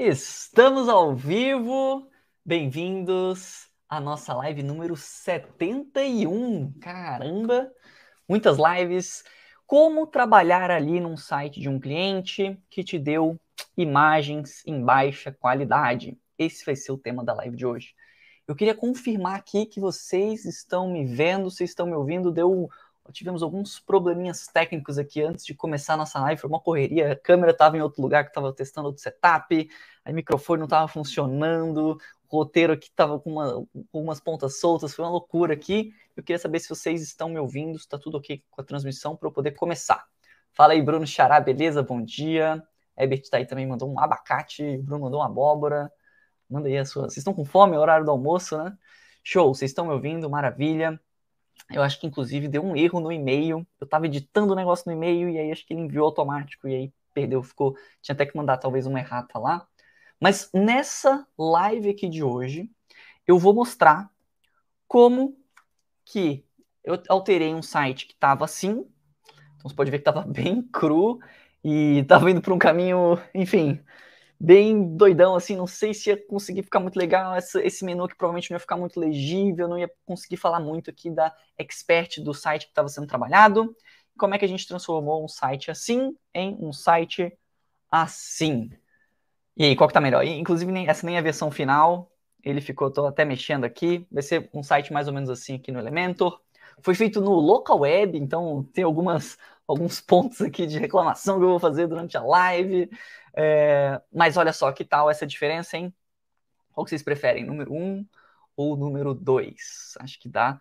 Estamos ao vivo, bem-vindos à nossa live número 71. Caramba, muitas lives. Como trabalhar ali num site de um cliente que te deu imagens em baixa qualidade. Esse vai ser o tema da live de hoje. Eu queria confirmar aqui que vocês estão me vendo, vocês estão me ouvindo. Deu tivemos alguns probleminhas técnicos aqui antes de começar a nossa live, foi uma correria, a câmera estava em outro lugar que estava testando outro setup, o microfone não estava funcionando, o roteiro aqui estava com, uma, com umas pontas soltas, foi uma loucura aqui. Eu queria saber se vocês estão me ouvindo, está tudo ok com a transmissão para eu poder começar. Fala aí, Bruno Xará, beleza? Bom dia. Herbert tá aí também, mandou um abacate, Bruno mandou uma abóbora. Manda aí a sua. Vocês estão com fome? É horário do almoço, né? Show, vocês estão me ouvindo? Maravilha. Eu acho que inclusive deu um erro no e-mail. Eu estava editando o negócio no e-mail e aí acho que ele enviou automático e aí perdeu, ficou. Tinha até que mandar talvez uma errata lá. Mas nessa live aqui de hoje, eu vou mostrar como que eu alterei um site que estava assim. Então você pode ver que estava bem cru e estava indo para um caminho, enfim, bem doidão, assim, não sei se ia conseguir ficar muito legal essa, esse menu que provavelmente não ia ficar muito legível, não ia conseguir falar muito aqui da expert do site que estava sendo trabalhado. Como é que a gente transformou um site assim em um site assim? E aí, qual que tá melhor? Inclusive, nem, essa nem é a versão final, ele ficou, tô até mexendo aqui, vai ser um site mais ou menos assim aqui no Elementor. Foi feito no local web, então tem algumas, alguns pontos aqui de reclamação que eu vou fazer durante a live. É, mas olha só, que tal essa diferença, hein? Qual que vocês preferem, número 1 um ou número 2? Acho que dá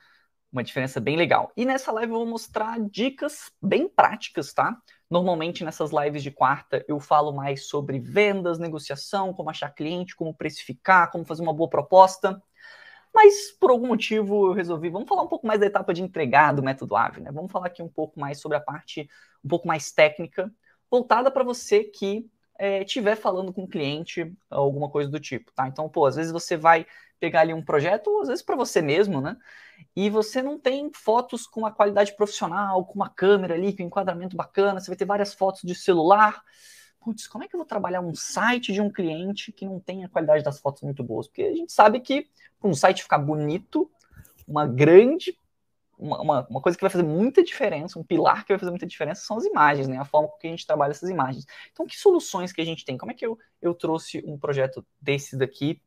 uma diferença bem legal. E nessa live eu vou mostrar dicas bem práticas, tá? Normalmente nessas lives de quarta eu falo mais sobre vendas, negociação, como achar cliente, como precificar, como fazer uma boa proposta. Mas por algum motivo eu resolvi, vamos falar um pouco mais da etapa de entregar do método AVE, né? Vamos falar aqui um pouco mais sobre a parte um pouco mais técnica, voltada para você que estiver é, falando com o cliente, alguma coisa do tipo, tá? Então, pô, às vezes você vai pegar ali um projeto, ou às vezes para você mesmo, né? E você não tem fotos com uma qualidade profissional, com uma câmera ali, com um enquadramento bacana, você vai ter várias fotos de celular. Putz, como é que eu vou trabalhar um site de um cliente que não tem a qualidade das fotos muito boas? Porque a gente sabe que para um site ficar bonito, uma grande uma, uma, coisa que vai fazer muita diferença, um pilar que vai fazer muita diferença são as imagens, né? A forma com que a gente trabalha essas imagens. Então, que soluções que a gente tem? Como é que eu, eu trouxe um projeto desse daqui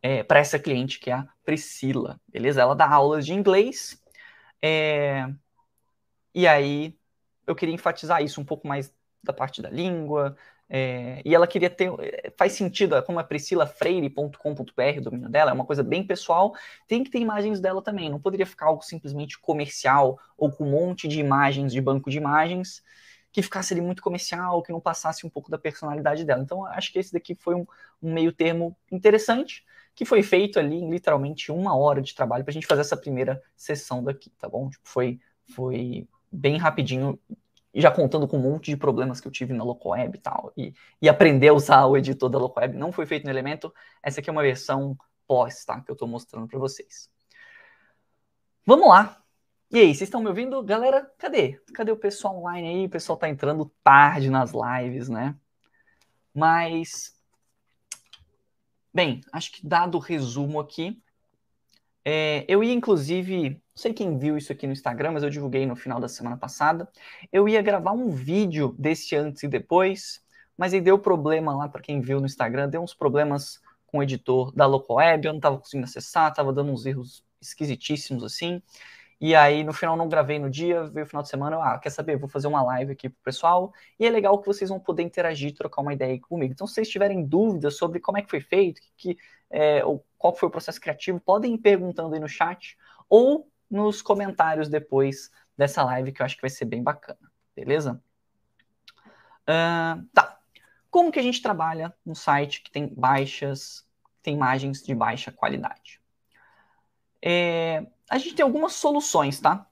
é, para essa cliente, que é a Priscila, beleza? Ela dá aulas de inglês, é, e aí eu queria enfatizar isso um pouco mais da parte da língua, é, e ela queria ter. É, faz sentido, como é priscilafreire.com.br, o domínio dela, é uma coisa bem pessoal, tem que ter imagens dela também. Não poderia ficar algo simplesmente comercial ou com um monte de imagens de banco de imagens que ficasse ali muito comercial, que não passasse um pouco da personalidade dela. Então, acho que esse daqui foi um, um meio termo interessante, que foi feito ali em literalmente uma hora de trabalho para a gente fazer essa primeira sessão daqui, tá bom? Tipo, foi, foi bem rapidinho e já contando com um monte de problemas que eu tive na Locoweb e tal, e, e aprender a usar o editor da Locoweb não foi feito no Elemento, essa aqui é uma versão pós, tá, que eu estou mostrando para vocês. Vamos lá. E aí, vocês estão me ouvindo? Galera, cadê? Cadê o pessoal online aí? O pessoal tá entrando tarde nas lives, né? Mas, bem, acho que dado o resumo aqui, é, eu ia inclusive, sei quem viu isso aqui no Instagram, mas eu divulguei no final da semana passada. Eu ia gravar um vídeo desse antes e depois, mas aí deu problema lá para quem viu no Instagram, deu uns problemas com o editor da Local Web, eu não estava conseguindo acessar, estava dando uns erros esquisitíssimos assim. E aí, no final, não gravei no dia, veio o final de semana, eu, ah, quer saber, vou fazer uma live aqui pro pessoal, e é legal que vocês vão poder interagir, trocar uma ideia comigo. Então, se vocês tiverem dúvidas sobre como é que foi feito, que, é, ou qual foi o processo criativo, podem ir perguntando aí no chat, ou nos comentários depois dessa live, que eu acho que vai ser bem bacana, beleza? Uh, tá. Como que a gente trabalha um site que tem baixas, tem imagens de baixa qualidade? É, a gente tem algumas soluções, tá?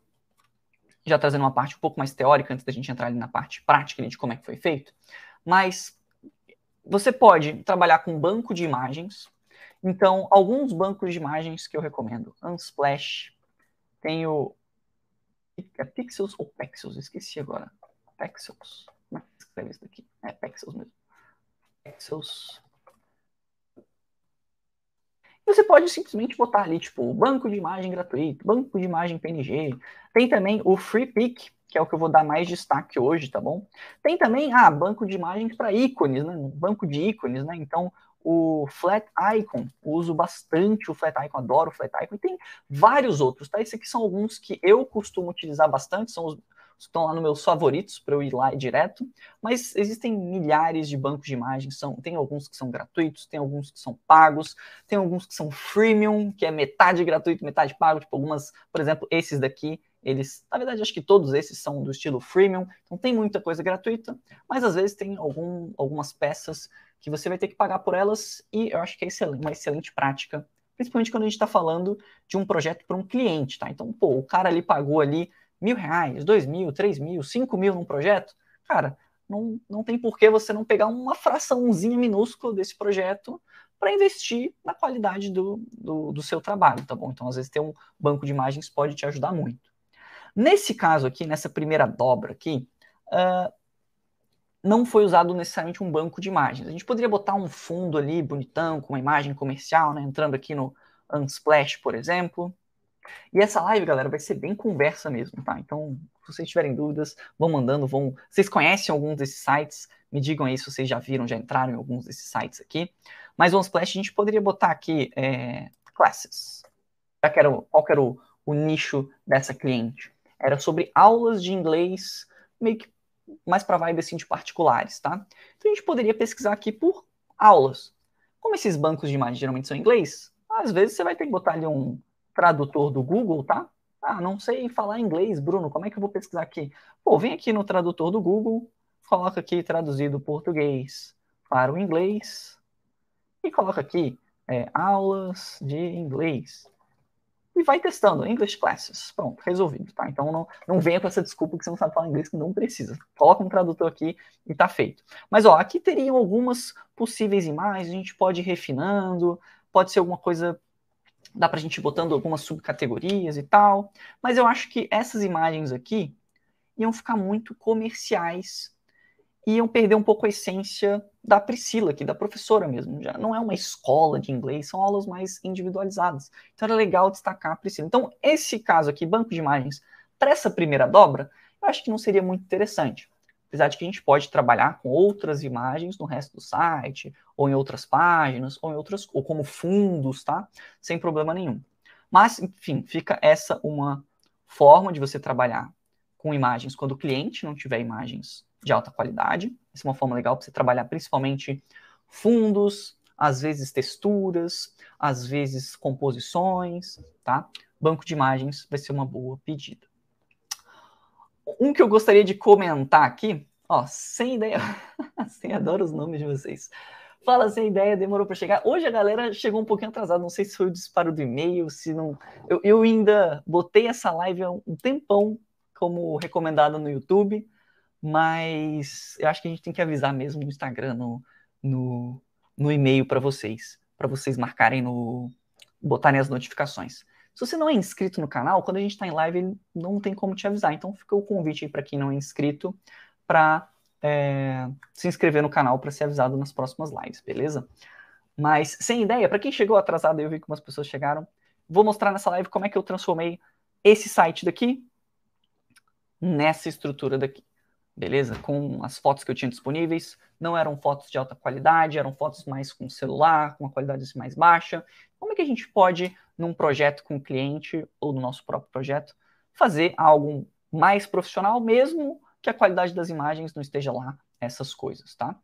Já trazendo uma parte um pouco mais teórica, antes da gente entrar ali na parte prática de como é que foi feito. Mas você pode trabalhar com banco de imagens. Então, alguns bancos de imagens que eu recomendo. Unsplash, tem o. É Pixels ou Pexels? Esqueci agora. Pexels. Como é que escreve isso daqui? É Pexels mesmo. Pexels. Você pode simplesmente botar ali, tipo, banco de imagem gratuito, banco de imagem PNG. Tem também o FreePic, que é o que eu vou dar mais destaque hoje, tá bom? Tem também, ah, banco de imagens para ícones, né? Banco de ícones, né? Então, o Flat Icon, uso bastante o Flat Icon, adoro o Flat Icon, e tem vários outros, tá? Esses aqui são alguns que eu costumo utilizar bastante, são os estão lá nos meus favoritos para eu ir lá direto, mas existem milhares de bancos de imagens, são, tem alguns que são gratuitos, tem alguns que são pagos, tem alguns que são freemium, que é metade gratuito, metade pago, tipo algumas, por exemplo, esses daqui, eles, na verdade, acho que todos esses são do estilo freemium, então tem muita coisa gratuita, mas às vezes tem algum, algumas peças que você vai ter que pagar por elas, e eu acho que é uma excelente prática, principalmente quando a gente está falando de um projeto para um cliente, tá? Então, pô, o cara ali pagou ali mil reais, dois mil, três mil, cinco mil num projeto, cara, não, não tem por que você não pegar uma fraçãozinha minúscula desse projeto para investir na qualidade do, do, do, seu trabalho, tá bom? Então, às vezes, ter um banco de imagens pode te ajudar muito. Nesse caso aqui, nessa primeira dobra aqui, uh, não foi usado necessariamente um banco de imagens. A gente poderia botar um fundo ali bonitão, com uma imagem comercial, né? Entrando aqui no Unsplash, por exemplo. E essa live, galera, vai ser bem conversa mesmo, tá? Então, se vocês tiverem dúvidas, vão mandando, vão. Vocês conhecem alguns desses sites? Me digam aí se vocês já viram, já entraram em alguns desses sites aqui. Mas o Unsplash a gente poderia botar aqui é, classes. Já que era, qual que era o, o nicho dessa cliente? Era sobre aulas de inglês, meio que mais para vibe assim de particulares, tá? Então a gente poderia pesquisar aqui por aulas. Como esses bancos de imagens geralmente são em inglês, às vezes você vai ter que botar ali um tradutor do Google, tá? Ah, não sei falar inglês, Bruno, como é que eu vou pesquisar aqui? Pô, vem aqui no tradutor do Google, coloca aqui traduzido português para o inglês e coloca aqui é, aulas de inglês. E vai testando, English Classes. Pronto, resolvido, tá? Então não, não venha com essa desculpa que você não sabe falar inglês, que não precisa. Coloca um tradutor aqui e tá feito. Mas ó, aqui teriam algumas possíveis imagens, a gente pode ir refinando, pode ser alguma coisa dá para a gente ir botando algumas subcategorias e tal, mas eu acho que essas imagens aqui iam ficar muito comerciais, iam perder um pouco a essência da Priscila aqui, da professora mesmo. Já não é uma escola de inglês, são aulas mais individualizadas. Então era legal destacar a Priscila. Então, esse caso aqui, banco de imagens, para essa primeira dobra, eu acho que não seria muito interessante apesar de que a gente pode trabalhar com outras imagens no resto do site, ou em outras páginas, ou em outras, ou como fundos, tá? Sem problema nenhum. Mas, enfim, fica essa uma forma de você trabalhar com imagens quando o cliente não tiver imagens de alta qualidade. Essa é uma forma legal para você trabalhar principalmente fundos, às vezes texturas, às vezes composições, tá? Banco de imagens vai ser uma boa pedida. Um que eu gostaria de comentar aqui, ó, sem ideia, sem adoro os nomes de vocês. Fala sem ideia, demorou para chegar. Hoje a galera chegou um pouquinho atrasada, não sei se foi o disparo do e-mail, se não. Eu, eu ainda botei essa live há um tempão como recomendada no YouTube, mas eu acho que a gente tem que avisar mesmo no Instagram, no, no, no e-mail para vocês, para vocês marcarem no. botarem as notificações. Se você não é inscrito no canal, quando a gente está em live, ele não tem como te avisar. Então fica o convite aí para quem não é inscrito para é, se inscrever no canal para ser avisado nas próximas lives, beleza? Mas sem ideia, para quem chegou atrasado, eu vi que umas pessoas chegaram, vou mostrar nessa live como é que eu transformei esse site daqui nessa estrutura daqui beleza? Com as fotos que eu tinha disponíveis, não eram fotos de alta qualidade, eram fotos mais com celular, com uma qualidade assim mais baixa. Como é que a gente pode, num projeto com o cliente ou no nosso próprio projeto, fazer algo mais profissional, mesmo que a qualidade das imagens não esteja lá, essas coisas, tá?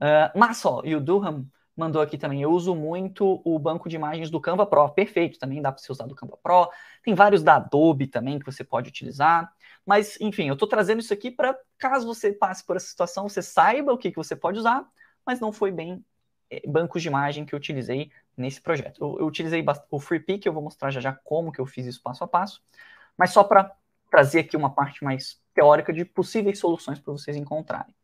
Uh, mas, ó, e o Durham mandou aqui também, eu uso muito o banco de imagens do Canva Pro, perfeito, também dá para você usar do Canva Pro, tem vários da Adobe também que você pode utilizar, mas, enfim, eu estou trazendo isso aqui para, caso você passe por essa situação, você saiba o que, que você pode usar, mas não foi bem é, bancos de imagem que eu utilizei nesse projeto. Eu, eu utilizei o FreePic, eu vou mostrar já já como que eu fiz isso passo a passo, mas só para trazer aqui uma parte mais teórica de possíveis soluções para vocês encontrarem.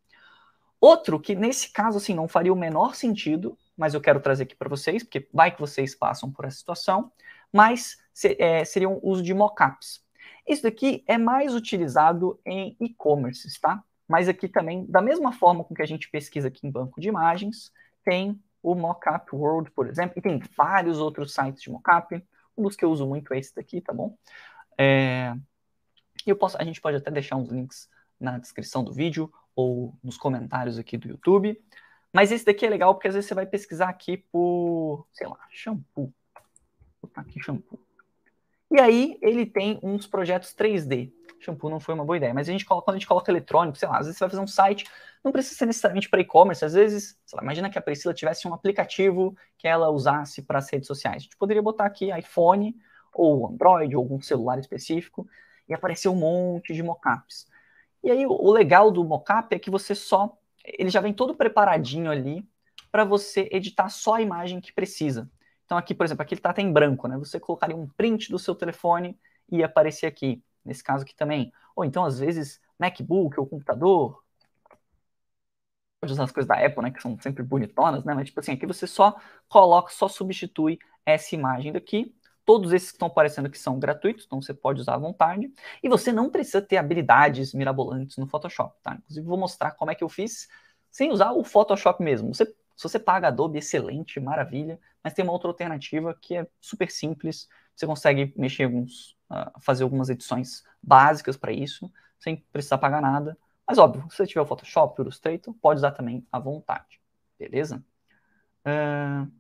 Outro que nesse caso assim não faria o menor sentido, mas eu quero trazer aqui para vocês, porque vai que vocês passam por essa situação, mas é, seria o uso de mockups. Isso daqui é mais utilizado em e-commerce, tá? Mas aqui também, da mesma forma com que a gente pesquisa aqui em banco de imagens, tem o Mockup World, por exemplo, e tem vários outros sites de mockup. Um dos que eu uso muito é esse daqui, tá bom? É... Eu posso, a gente pode até deixar uns links na descrição do vídeo ou nos comentários aqui do YouTube. Mas esse daqui é legal porque às vezes você vai pesquisar aqui por, sei lá, shampoo. Vou botar aqui shampoo. E aí ele tem uns projetos 3D. Shampoo não foi uma boa ideia, mas a gente coloca, quando a gente coloca eletrônico, sei lá, às vezes você vai fazer um site, não precisa ser necessariamente para e-commerce, às vezes, lá, imagina que a Priscila tivesse um aplicativo que ela usasse para as redes sociais. A gente poderia botar aqui iPhone ou Android ou algum celular específico e aparecer um monte de mockups. E aí o legal do mockup é que você só ele já vem todo preparadinho ali para você editar só a imagem que precisa. Então aqui, por exemplo, aqui ele está até em branco, né? Você colocaria um print do seu telefone e ia aparecer aqui. Nesse caso aqui também. Ou então, às vezes, MacBook ou computador. Pode usar as coisas da Apple, né? Que são sempre bonitonas, né? Mas, tipo assim, aqui você só coloca, só substitui essa imagem daqui. Todos esses que estão aparecendo aqui são gratuitos, então você pode usar à vontade. E você não precisa ter habilidades mirabolantes no Photoshop, tá? Inclusive, vou mostrar como é que eu fiz sem usar o Photoshop mesmo. Você, se você paga Adobe, excelente, maravilha. Mas tem uma outra alternativa que é super simples. Você consegue mexer alguns, uh, fazer algumas edições básicas para isso, sem precisar pagar nada. Mas óbvio, se você tiver o Photoshop, o Illustrator, pode usar também à vontade. Beleza? Uh,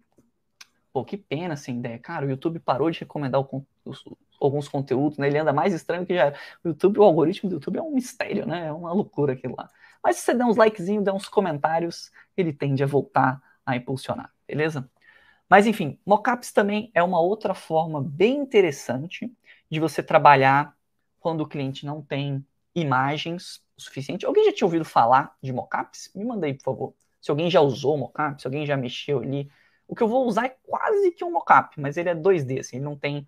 pô, que pena essa ideia. Cara, o YouTube parou de recomendar o, os, alguns conteúdos, né? Ele anda mais estranho que já era. O YouTube, o algoritmo do YouTube é um mistério, né? É uma loucura aquilo lá. Mas se você der uns likezinhos, der uns comentários, ele tende a voltar a impulsionar, beleza? Mas enfim, mockups também é uma outra forma bem interessante de você trabalhar quando o cliente não tem imagens o suficiente. Alguém já tinha ouvido falar de mockups? Me manda aí, por favor. Se alguém já usou mockup, se alguém já mexeu ali. O que eu vou usar é quase que um mockup, mas ele é 2D, assim, ele não tem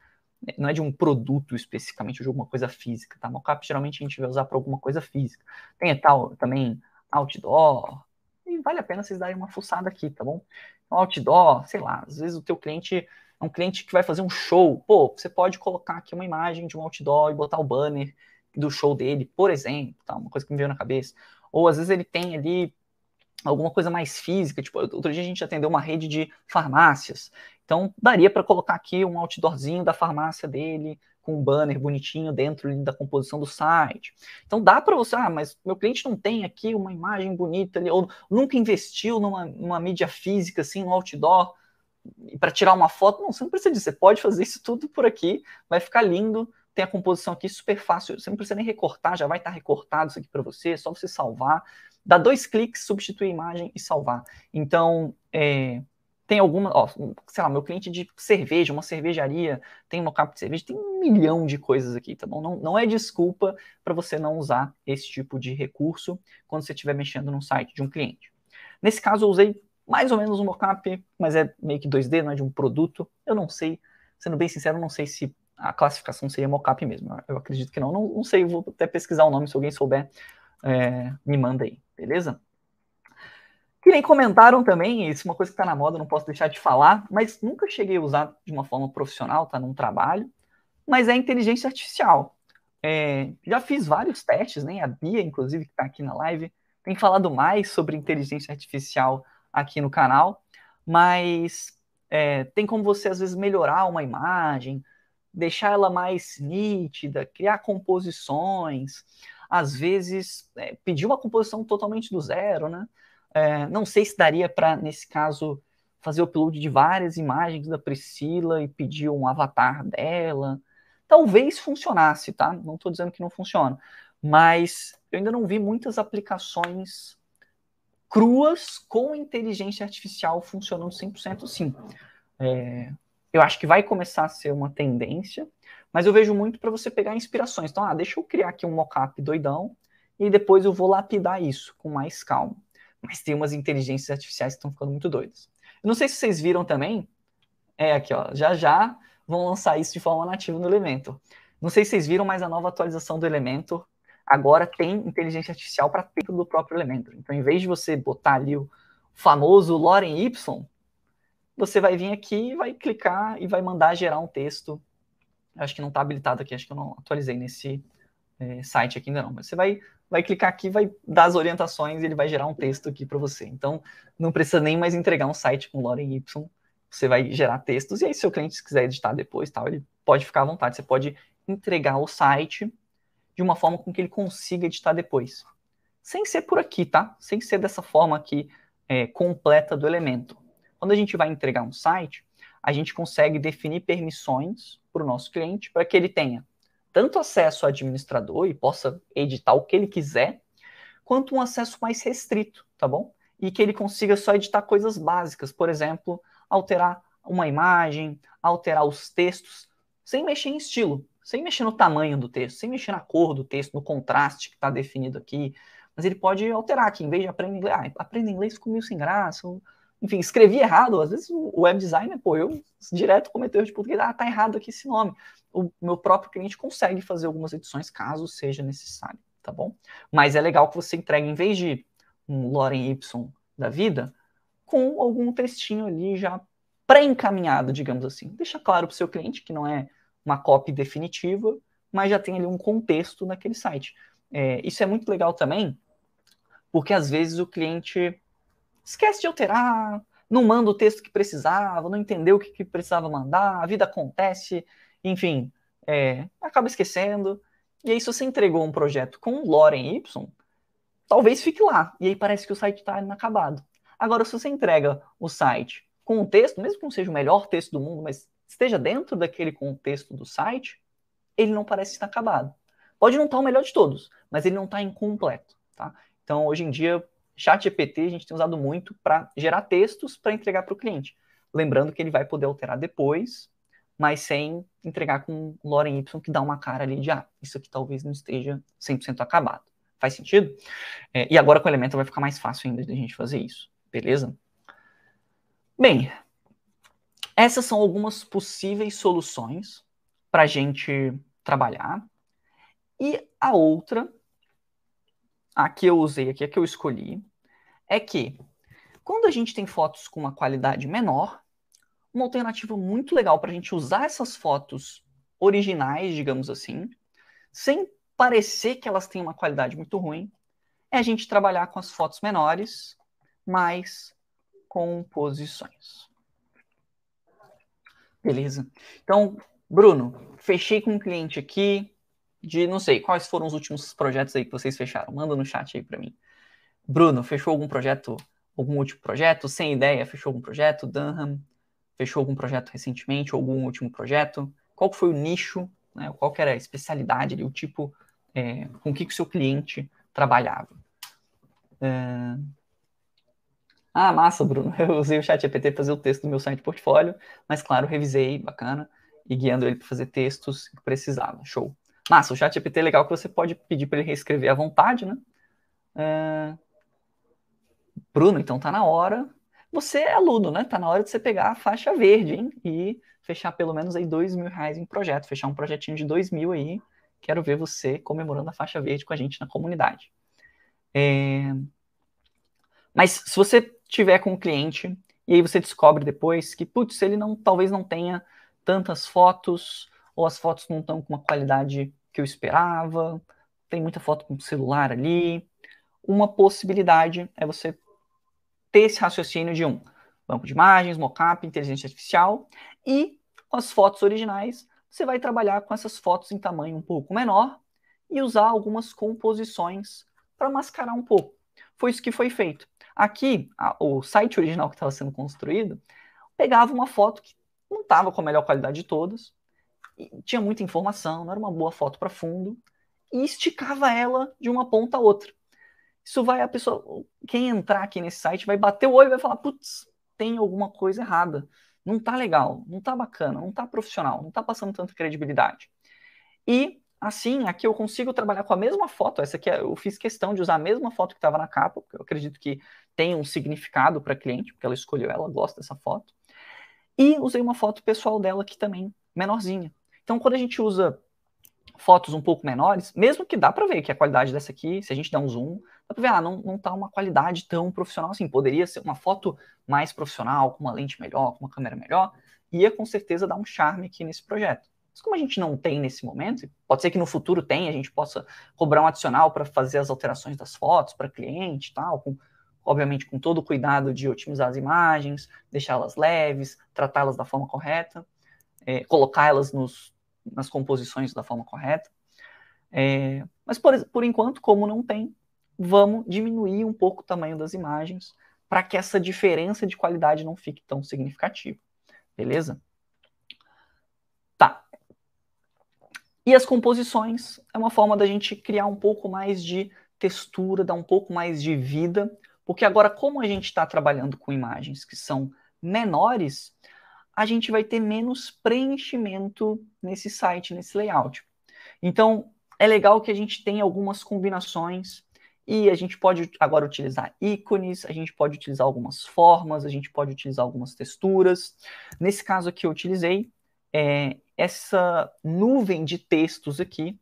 não é de um produto especificamente, ou de alguma coisa física, tá? Mockup geralmente a gente vai usar para alguma coisa física. Tem tal também outdoor, e vale a pena vocês darem uma fuçada aqui, tá bom? outdoor, sei lá, às vezes o teu cliente é um cliente que vai fazer um show. Pô, você pode colocar aqui uma imagem de um outdoor e botar o banner do show dele, por exemplo, tá? Uma coisa que me veio na cabeça. Ou às vezes ele tem ali alguma coisa mais física, tipo, outro dia a gente atendeu uma rede de farmácias. Então, daria para colocar aqui um outdoorzinho da farmácia dele, com um banner bonitinho dentro da composição do site. Então dá para você, ah, mas meu cliente não tem aqui uma imagem bonita ali, ou nunca investiu numa, numa mídia física, assim, no outdoor, para tirar uma foto. Não, você não precisa disso, você pode fazer isso tudo por aqui, vai ficar lindo, tem a composição aqui super fácil, você não precisa nem recortar, já vai estar recortado isso aqui para você, é só você salvar. Dá dois cliques, substituir a imagem e salvar. Então, é, tem alguma, ó, sei lá, meu cliente de cerveja, uma cervejaria, tem capa de cerveja, tem um milhão de coisas aqui, tá bom? Não, não é desculpa para você não usar esse tipo de recurso quando você estiver mexendo no site de um cliente. Nesse caso, eu usei mais ou menos um mockup, mas é meio que 2D, não é de um produto. Eu não sei, sendo bem sincero, não sei se a classificação seria mockup mesmo. Eu acredito que não. Não, não sei, vou até pesquisar o nome, se alguém souber, é, me manda aí, beleza? Que nem comentaram também, isso é uma coisa que está na moda, não posso deixar de falar, mas nunca cheguei a usar de uma forma profissional, tá num trabalho, mas é inteligência artificial. É, já fiz vários testes, né? A Bia, inclusive, que está aqui na live, tem falado mais sobre inteligência artificial aqui no canal, mas é, tem como você, às vezes, melhorar uma imagem, deixar ela mais nítida, criar composições, às vezes é, pedir uma composição totalmente do zero, né? É, não sei se daria para, nesse caso, fazer o upload de várias imagens da Priscila e pedir um avatar dela. Talvez funcionasse, tá? Não estou dizendo que não funciona. Mas eu ainda não vi muitas aplicações cruas com inteligência artificial funcionando 100% sim. É, eu acho que vai começar a ser uma tendência, mas eu vejo muito para você pegar inspirações. Então, ah, deixa eu criar aqui um mockup doidão e depois eu vou lapidar isso com mais calma mas tem umas inteligências artificiais que estão ficando muito doidas. Eu não sei se vocês viram também, é aqui, ó, já já vão lançar isso de forma nativa no Elementor. Não sei se vocês viram, mas a nova atualização do Elementor agora tem inteligência artificial para dentro do próprio Elementor. Então, em vez de você botar ali o famoso Lorem Y, você vai vir aqui, vai clicar e vai mandar gerar um texto. Acho que não está habilitado aqui, acho que eu não atualizei nesse é, site aqui ainda não. Mas você vai vai clicar aqui, vai dar as orientações e ele vai gerar um texto aqui para você. Então, não precisa nem mais entregar um site com Lorem Y, você vai gerar textos, e aí se o cliente quiser editar depois, tal, ele pode ficar à vontade, você pode entregar o site de uma forma com que ele consiga editar depois. Sem ser por aqui, tá? Sem ser dessa forma aqui é, completa do elemento. Quando a gente vai entregar um site, a gente consegue definir permissões para o nosso cliente para que ele tenha tanto acesso ao administrador e possa editar o que ele quiser, quanto um acesso mais restrito, tá bom? E que ele consiga só editar coisas básicas, por exemplo, alterar uma imagem, alterar os textos, sem mexer em estilo, sem mexer no tamanho do texto, sem mexer na cor do texto, no contraste que está definido aqui. Mas ele pode alterar aqui, em vez de aprender inglês, ah, aprender inglês ficou meio sem graça, enfim, escrevi errado. Às vezes o web designer, pô, eu direto cometeu erro de português, ah, tá errado aqui esse nome. O meu próprio cliente consegue fazer algumas edições caso seja necessário, tá bom? Mas é legal que você entregue, em vez de um Loren Y da vida, com algum textinho ali já pré-encaminhado, digamos assim. Deixa claro para o seu cliente que não é uma copy definitiva, mas já tem ali um contexto naquele site. É, isso é muito legal também, porque às vezes o cliente esquece de alterar, não manda o texto que precisava, não entendeu o que, que precisava mandar, a vida acontece, enfim, é, acaba esquecendo. E aí, se você entregou um projeto com Loren Y, talvez fique lá. E aí parece que o site está inacabado. Agora, se você entrega o site com um texto, mesmo que não seja o melhor texto do mundo, mas esteja dentro daquele contexto do site, ele não parece inacabado. Pode não estar o melhor de todos, mas ele não está incompleto. Tá? Então, hoje em dia, chat GPT a gente tem usado muito para gerar textos para entregar para o cliente. Lembrando que ele vai poder alterar depois, mas sem entregar com Loren Y que dá uma cara ali de, ah, isso aqui talvez não esteja 100% acabado. Faz sentido? É, e agora com o Elementor vai ficar mais fácil ainda de a gente fazer isso. Beleza? Bem, essas são algumas possíveis soluções para a gente trabalhar. E a outra, a que eu usei aqui, a que eu escolhi, é que quando a gente tem fotos com uma qualidade menor, uma alternativa muito legal para a gente usar essas fotos originais, digamos assim, sem parecer que elas têm uma qualidade muito ruim, é a gente trabalhar com as fotos menores, mas composições. Beleza. Então, Bruno, fechei com um cliente aqui de, não sei, quais foram os últimos projetos aí que vocês fecharam? Manda no chat aí para mim. Bruno, fechou algum projeto, algum último projeto? Sem ideia, fechou algum projeto? Dunham, fechou algum projeto recentemente, algum último projeto? Qual foi o nicho, né? qual era a especialidade, ali, o tipo, é, com que, que o seu cliente trabalhava? É, ah, massa, Bruno. Eu usei o chat GPT para fazer o texto do meu site portfólio, mas claro, revisei, bacana, e guiando ele para fazer textos que precisava. Show. Massa, o chat GPT é legal que você pode pedir para ele reescrever à vontade, né? Uh... Bruno, então tá na hora. Você é aluno, né? Tá na hora de você pegar a faixa verde, hein? E fechar pelo menos aí dois mil reais em projeto, fechar um projetinho de dois mil aí. Quero ver você comemorando a faixa verde com a gente na comunidade. É... Mas se você tiver com o cliente e aí você descobre depois que, putz, ele não, talvez não tenha tantas fotos, ou as fotos não estão com uma qualidade que eu esperava, tem muita foto com celular ali. Uma possibilidade é você ter esse raciocínio de um banco de imagens, mockup, inteligência artificial e as fotos originais, você vai trabalhar com essas fotos em tamanho um pouco menor e usar algumas composições para mascarar um pouco. Foi isso que foi feito. Aqui, a, o site original que estava sendo construído pegava uma foto que não estava com a melhor qualidade de todas, tinha muita informação, não era uma boa foto para fundo, e esticava ela de uma ponta a outra. Isso vai, a pessoa, quem entrar aqui nesse site vai bater o olho e vai falar, putz, tem alguma coisa errada. Não tá legal, não tá bacana, não tá profissional, não tá passando tanta credibilidade. E Assim, aqui eu consigo trabalhar com a mesma foto. Essa aqui eu fiz questão de usar a mesma foto que estava na capa, porque eu acredito que tem um significado para a cliente, porque ela escolheu, ela gosta dessa foto. E usei uma foto pessoal dela aqui também, menorzinha. Então, quando a gente usa fotos um pouco menores, mesmo que dá para ver que a qualidade dessa aqui, se a gente der um zoom, dá para ver, ah, não, não tá uma qualidade tão profissional assim. Poderia ser uma foto mais profissional, com uma lente melhor, com uma câmera melhor, ia com certeza dar um charme aqui nesse projeto Mas como a gente não tem nesse momento, pode ser que no futuro tenha, a gente possa cobrar um adicional para fazer as alterações das fotos para cliente e tal, com, obviamente com todo o cuidado de otimizar as imagens, deixá-las leves, tratá-las da forma correta, é, colocá-las nas composições da forma correta. É, mas por, por enquanto, como não tem, vamos diminuir um pouco o tamanho das imagens para que essa diferença de qualidade não fique tão significativa. Beleza? Tá. E as composições é uma forma da gente criar um pouco mais de textura, dar um pouco mais de vida, porque agora, como a gente está trabalhando com imagens que são menores, a gente vai ter menos preenchimento nesse site, nesse layout. Então, é legal que a gente tenha algumas combinações e a gente pode agora utilizar ícones, a gente pode utilizar algumas formas, a gente pode utilizar algumas texturas. Nesse caso aqui eu utilizei é, essa nuvem de textos aqui,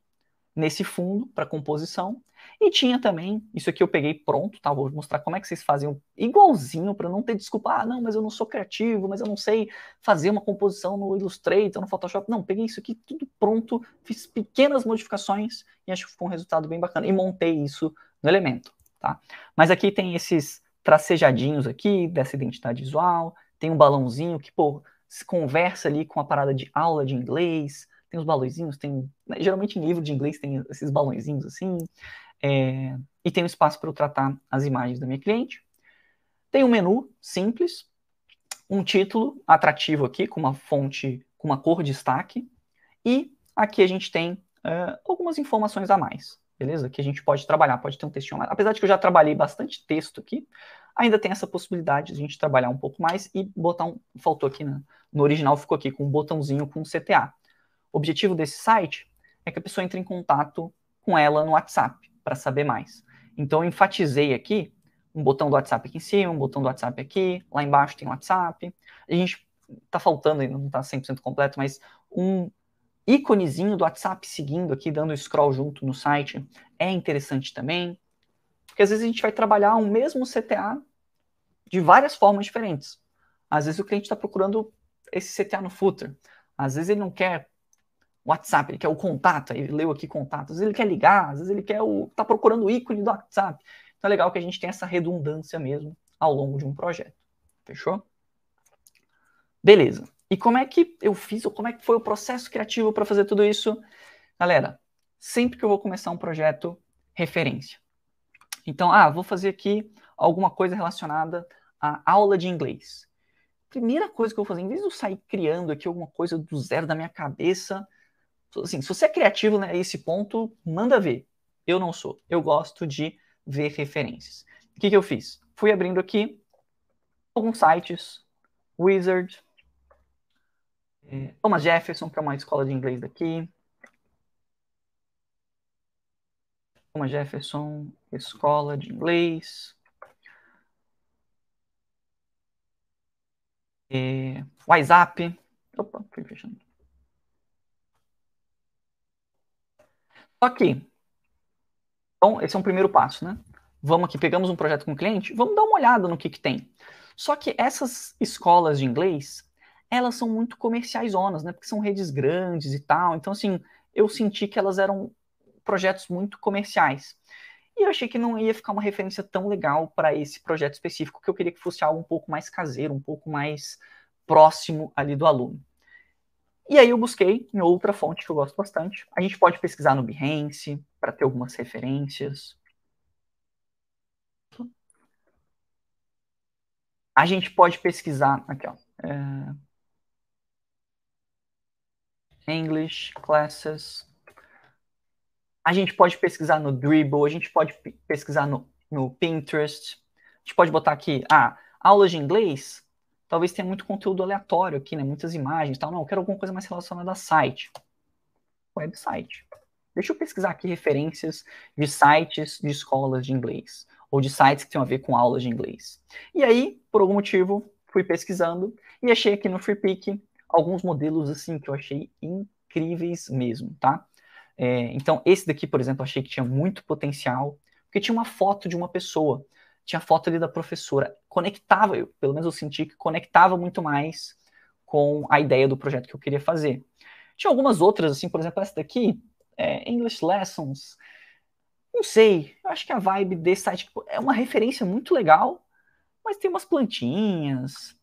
nesse fundo para composição. E tinha também, isso aqui eu peguei pronto, tá? Vou mostrar como é que vocês fazem igualzinho para não ter desculpa. Ah, não, mas eu não sou criativo, mas eu não sei fazer uma composição no Illustrator, no Photoshop. Não, peguei isso aqui tudo pronto, fiz pequenas modificações e acho que ficou um resultado bem bacana. E montei isso no elemento, tá? Mas aqui tem esses tracejadinhos aqui dessa identidade visual, tem um balãozinho que, pô, se conversa ali com a parada de aula de inglês, tem os balõezinhos, tem. Né, geralmente em livro de inglês tem esses balõezinhos assim. É, e tem um espaço para eu tratar as imagens da minha cliente. Tem um menu simples, um título atrativo aqui, com uma fonte, com uma cor de destaque. E aqui a gente tem uh, algumas informações a mais, beleza? Que a gente pode trabalhar, pode ter um textinho mais. Apesar de que eu já trabalhei bastante texto aqui, ainda tem essa possibilidade de a gente trabalhar um pouco mais e botar um. Faltou aqui, né? no original ficou aqui com um botãozinho com CTA. O objetivo desse site é que a pessoa entre em contato com ela no WhatsApp para saber mais. Então, eu enfatizei aqui um botão do WhatsApp aqui em cima, um botão do WhatsApp aqui, lá embaixo tem WhatsApp. A gente está faltando ainda, não está 100% completo, mas um íconezinho do WhatsApp seguindo aqui, dando scroll junto no site, é interessante também. Porque às vezes a gente vai trabalhar um mesmo CTA de várias formas diferentes. Às vezes o cliente está procurando esse CTA no footer. Às vezes ele não quer WhatsApp, ele quer o contato, ele leu aqui contato, às vezes ele quer ligar, às vezes ele quer o. tá procurando o ícone do WhatsApp. Então é legal que a gente tenha essa redundância mesmo ao longo de um projeto. Fechou? Beleza. E como é que eu fiz, ou como é que foi o processo criativo para fazer tudo isso? Galera, sempre que eu vou começar um projeto, referência. Então, ah, vou fazer aqui alguma coisa relacionada à aula de inglês. Primeira coisa que eu vou fazer, em vez de eu sair criando aqui alguma coisa do zero da minha cabeça, assim, se você é criativo nesse né, ponto, manda ver. Eu não sou. Eu gosto de ver referências. O que, que eu fiz? Fui abrindo aqui alguns sites, Wizard, é, Thomas Jefferson, que é uma escola de inglês daqui. Thomas Jefferson, escola de inglês. É, WhatsApp. Opa, fui fechando. Ok. Então, esse é um primeiro passo, né? Vamos aqui, pegamos um projeto com o cliente, vamos dar uma olhada no que, que tem. Só que essas escolas de inglês, elas são muito comerciais zonas, né? Porque são redes grandes e tal. Então, assim, eu senti que elas eram projetos muito comerciais. E eu achei que não ia ficar uma referência tão legal para esse projeto específico, que eu queria que fosse algo um pouco mais caseiro, um pouco mais próximo ali do aluno. E aí eu busquei em outra fonte que eu gosto bastante. A gente pode pesquisar no Behance para ter algumas referências. A gente pode pesquisar aqui, ó. É... English classes. A gente pode pesquisar no Dribble, a gente pode pesquisar no, no Pinterest. A gente pode botar aqui, ah, aulas de inglês talvez tenha muito conteúdo aleatório aqui, né? Muitas imagens tal. Não, eu quero alguma coisa mais relacionada a site. Website. Deixa eu pesquisar aqui referências de sites de escolas de inglês. Ou de sites que tenham a ver com aulas de inglês. E aí, por algum motivo, fui pesquisando e achei aqui no FreePic alguns modelos assim que eu achei incríveis mesmo, tá? É, então, esse daqui, por exemplo, achei que tinha muito potencial, porque tinha uma foto de uma pessoa tinha foto ali da professora. Conectava, eu, pelo menos eu senti que conectava muito mais com a ideia do projeto que eu queria fazer. Tinha algumas outras, assim, por exemplo, essa daqui, é, English Lessons. Não sei, eu acho que a vibe desse site tipo, é uma referência muito legal, mas tem umas plantinhas,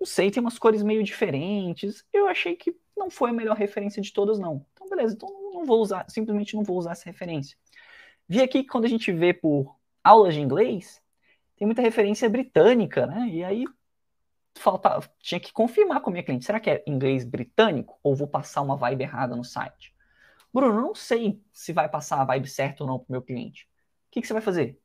não sei, tem umas cores meio diferentes. Eu achei que não foi a melhor referência de todas, não. Então, beleza, então não vou usar, simplesmente não vou usar essa referência. Vi aqui que quando a gente vê por aulas de inglês, tem muita referência britânica, né? E aí falta, tinha que confirmar com a minha cliente. Será que é inglês britânico ou vou passar uma vibe errada no site? Bruno, não sei se vai passar a vibe certa ou não para o meu cliente. O que, que, você vai fazer?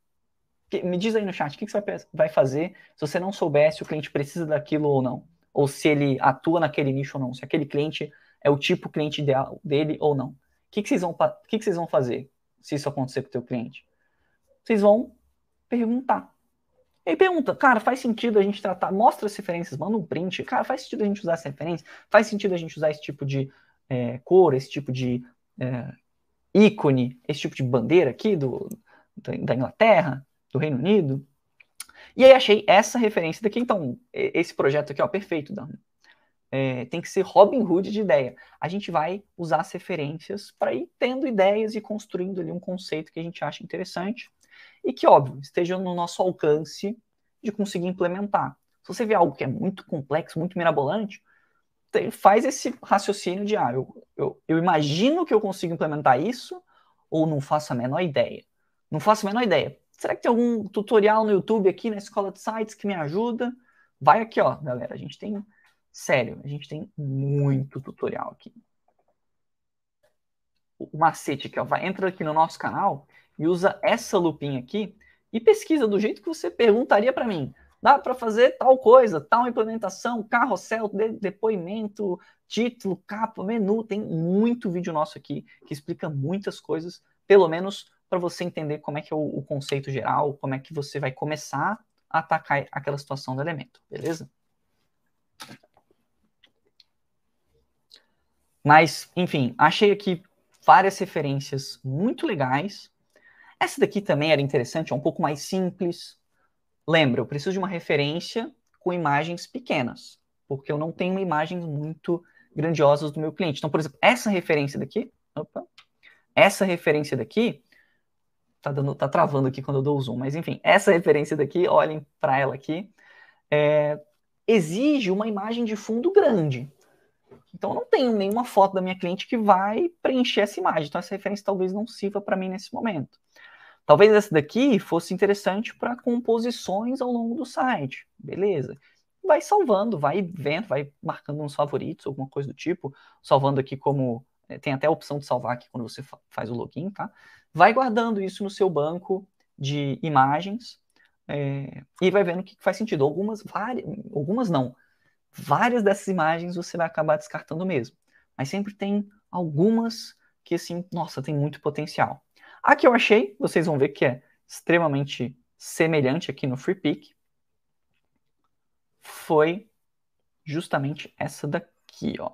Me diz aí no chat, o que, que você vai fazer se você não souber se o cliente precisa daquilo ou não? Ou se ele atua naquele nicho ou não? Se aquele cliente é o tipo cliente ideal dele ou não? O que, que, vocês, vão, que, que vocês vão fazer se isso acontecer com o teu cliente? Vocês vão perguntar. E aí pergunta, cara, faz sentido a gente tratar, mostra as referências, manda um print, cara, faz sentido a gente usar essa referência? Faz sentido a gente usar esse tipo de é, cor, esse tipo de é, ícone, esse tipo de bandeira aqui do, da Inglaterra, do Reino Unido? E aí achei essa referência daqui, então, esse projeto aqui, ó, perfeito, Dan. É, tem que ser Robin Hood de ideia. A gente vai usar as referências para ir tendo ideias e construindo ali um conceito que a gente acha interessante e que, óbvio, esteja no nosso alcance de conseguir implementar. Se você vê algo que é muito complexo, muito mirabolante, faz esse raciocínio de, ah, eu, eu, eu imagino que eu consigo implementar isso ou não faço a menor ideia. Não faço a menor ideia. Será que tem algum tutorial no YouTube aqui na Escola de Sites que me ajuda? Vai aqui, ó, galera. A gente tem, sério, a gente tem muito tutorial aqui. O macete aqui, ó, vai, entra aqui no nosso canal e usa essa lupinha aqui e pesquisa do jeito que você perguntaria para mim. Dá para fazer tal coisa, tal implementação, carrossel, de, depoimento, título, capa, menu. Tem muito vídeo nosso aqui que explica muitas coisas, pelo menos para você entender como é que é o, o, conceito geral, como é que você vai começar a atacar aquela situação do elemento, beleza? Mas, enfim, achei aqui várias referências muito legais essa daqui também era interessante, é um pouco mais simples. Lembra, eu preciso de uma referência com imagens pequenas, porque eu não tenho imagens muito grandiosas do meu cliente. Então, por exemplo, essa referência daqui, opa, essa referência daqui, tá, dando, tá travando aqui quando eu dou o zoom, mas enfim, essa referência daqui, olhem para ela aqui, é, exige uma imagem de fundo grande. Então, eu não tenho nenhuma foto da minha cliente que vai preencher essa imagem. Então, essa referência talvez não sirva para mim nesse momento. Talvez essa daqui fosse interessante para composições ao longo do site. Beleza. Vai salvando, vai vendo, vai marcando uns favoritos, alguma coisa do tipo. Salvando aqui como. Eh, tem até a opção de salvar aqui quando você faz o login, tá? Vai guardando isso no seu banco de imagens é, e vai vendo o que faz sentido. Algumas, várias, algumas não. Várias dessas imagens você vai acabar descartando mesmo. Mas sempre tem algumas que, assim, nossa, tem muito potencial. A que eu achei, vocês vão ver que é extremamente semelhante aqui no Free Pick, foi justamente essa daqui, ó.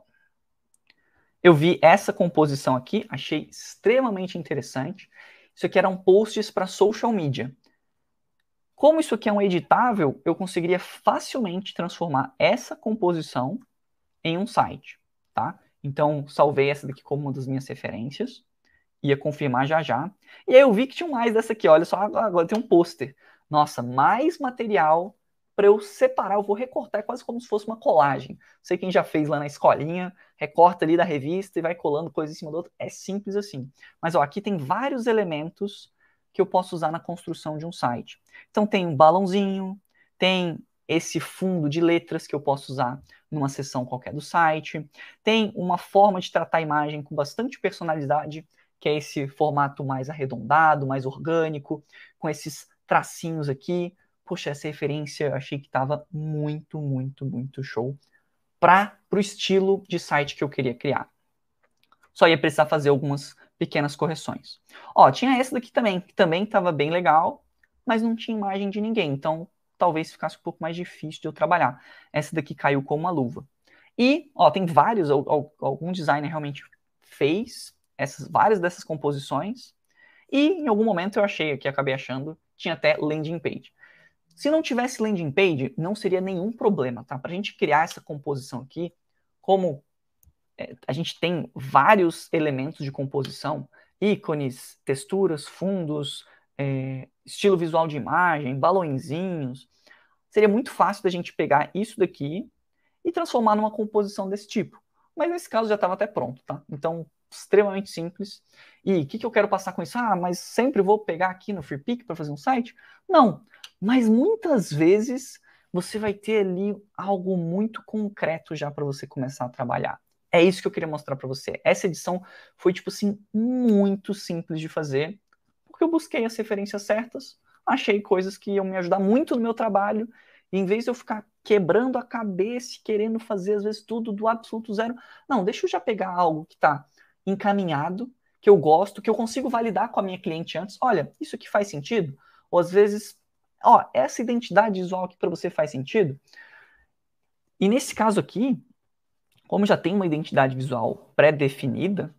Eu vi essa composição aqui, achei extremamente interessante. Isso aqui eram posts para social media. Como isso aqui é um editável, eu conseguiria facilmente transformar essa composição em um site, tá? Então, salvei essa daqui como uma das minhas referências ia confirmar já já. E aí eu vi que tinha mais dessa aqui, olha só, agora tem um pôster. Nossa, mais material para eu separar, eu vou recortar, é quase como se fosse uma colagem. Sei quem já fez lá na escolinha, recorta ali da revista e vai colando coisa em cima do outro. É simples assim. Mas ó, aqui tem vários elementos que eu posso usar na construção de um site. Então tem um balãozinho, tem esse fundo de letras que eu posso usar numa seção qualquer do site, tem uma forma de tratar a imagem com bastante personalidade que é esse formato mais arredondado, mais orgânico, com esses tracinhos aqui. Poxa, essa referência eu achei que estava muito, muito, muito show para o estilo de site que eu queria criar. Só ia precisar fazer algumas pequenas correções. Ó, tinha essa daqui também, que também estava bem legal, mas não tinha imagem de ninguém, então talvez ficasse um pouco mais difícil de eu trabalhar. Essa daqui caiu como uma luva. E, ó, tem vários, algum designer realmente fez, essas várias dessas composições. E em algum momento eu achei aqui, acabei achando, tinha até landing page. Se não tivesse landing page, não seria nenhum problema, tá? Para a gente criar essa composição aqui, como é, a gente tem vários elementos de composição, ícones, texturas, fundos, é, estilo visual de imagem, balõezinhos. Seria muito fácil da gente pegar isso daqui e transformar numa composição desse tipo. Mas nesse caso já estava até pronto, tá? Então, extremamente simples. E o que, que eu quero passar com isso? Ah, mas sempre vou pegar aqui no FreePic para fazer um site? Não, mas muitas vezes você vai ter ali algo muito concreto já para você começar a trabalhar. É isso que eu queria mostrar para você. Essa edição foi, tipo assim, muito simples de fazer, porque eu busquei as referências certas, achei coisas que iam me ajudar muito no meu trabalho, e em vez de eu ficar quebrando a cabeça, querendo fazer às vezes tudo do absoluto zero, não, deixa eu já pegar algo que está encaminhado, que eu gosto, que eu consigo validar com a minha cliente antes. Olha, isso aqui faz sentido? Ou às vezes, ó, essa identidade visual aqui para você faz sentido? E nesse caso aqui, como já tem uma identidade visual pré-definida,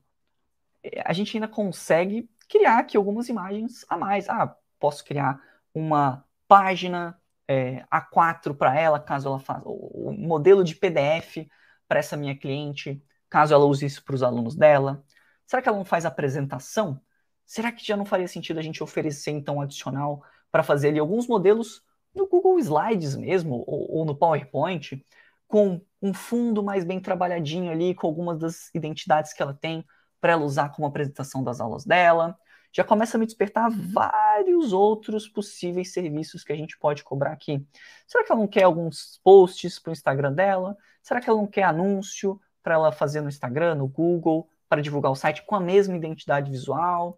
é, a gente ainda consegue criar aqui algumas imagens a mais. Ah, posso criar uma página é, A4 para ela, caso ela faça o modelo de PDF para essa minha cliente, caso ela use isso para os alunos dela? Será que ela não faz apresentação? Será que já não faria sentido a gente oferecer, então, adicional para fazer ali alguns modelos no Google Slides mesmo, ou, ou no PowerPoint, com um fundo mais bem trabalhadinho ali, com algumas das identidades que ela tem para ela usar como apresentação das aulas dela? Já começa a me despertar vários outros possíveis serviços que a gente pode cobrar aqui. Será que ela não quer alguns posts para o Instagram dela? Será que ela não quer anúncio? Para ela fazer no Instagram, no Google, para divulgar o site com a mesma identidade visual.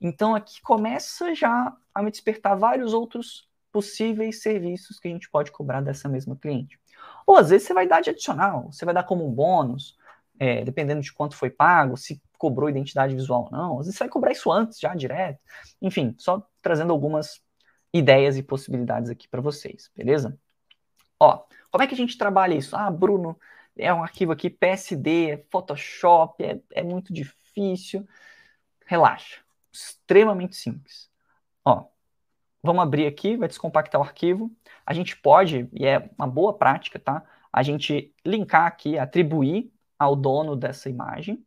Então aqui começa já a me despertar vários outros possíveis serviços que a gente pode cobrar dessa mesma cliente. Ou às vezes você vai dar de adicional, você vai dar como um bônus, é, dependendo de quanto foi pago, se cobrou identidade visual ou não. Às vezes você vai cobrar isso antes, já direto. Enfim, só trazendo algumas ideias e possibilidades aqui para vocês, beleza? Ó, como é que a gente trabalha isso? Ah, Bruno, é um arquivo aqui PSD, é Photoshop, é, é muito difícil. Relaxa, extremamente simples. Ó, vamos abrir aqui, vai descompactar o arquivo. A gente pode, e é uma boa prática, tá? A gente linkar aqui, atribuir ao dono dessa imagem.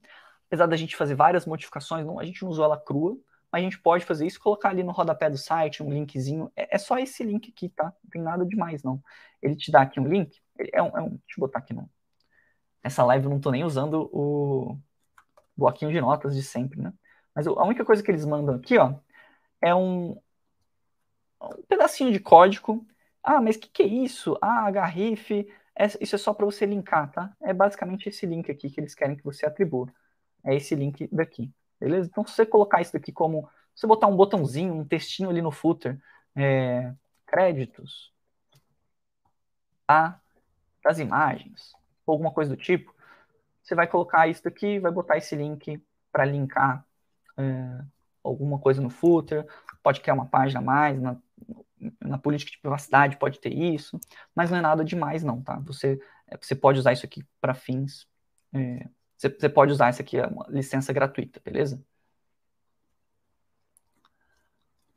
Apesar da gente fazer várias modificações, não, a gente não usou ela crua, mas a gente pode fazer isso, colocar ali no rodapé do site um linkzinho. É, é só esse link aqui, tá? Não tem nada demais, não. Ele te dá aqui um link. É um, é um deixa eu botar aqui no, essa live eu não estou nem usando o bloquinho de notas de sempre, né? Mas a única coisa que eles mandam aqui, ó, é um, um pedacinho de código. Ah, mas o que, que é isso? Ah, HRIF, é, isso é só para você linkar, tá? É basicamente esse link aqui que eles querem que você atribua. É esse link daqui, beleza? Então, se você colocar isso daqui como... Se você botar um botãozinho, um textinho ali no footer, é, créditos, tá? Das imagens, ou alguma coisa do tipo, você vai colocar isso daqui, vai botar esse link para linkar é, alguma coisa no footer, pode criar uma página a mais, na, na, política de privacidade pode ter isso, mas não é nada demais não, tá? Você, é, você pode usar isso aqui para fins, é, você, você, pode usar isso aqui, é uma licença gratuita, beleza?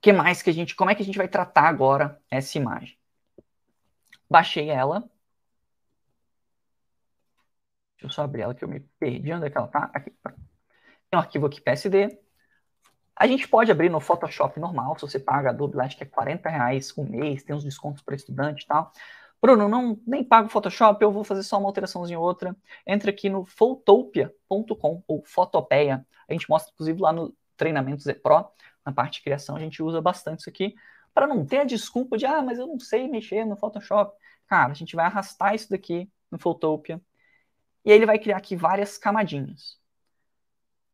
que mais que a gente, como é que a gente vai tratar agora essa imagem? Baixei ela, Deixa eu só abrir ela que eu me perdi. Onde é que ela tá? Aqui. Tem um arquivo aqui PSD. A gente pode abrir no Photoshop normal, se você paga Adobe Light, que é 40 reais um mês, tem uns descontos para estudante e tal. Bruno, não, nem pago Photoshop, eu vou fazer só uma alteraçãozinha ou outra. Entra aqui no photopia.com ou Fotopeia. A gente mostra, inclusive, lá no treinamento Z Pro, na parte de criação, a gente usa bastante isso aqui, para não ter a desculpa de, ah, mas eu não sei mexer no Photoshop. Cara, a gente vai arrastar isso daqui no Photopia e aí ele vai criar aqui várias camadinhas.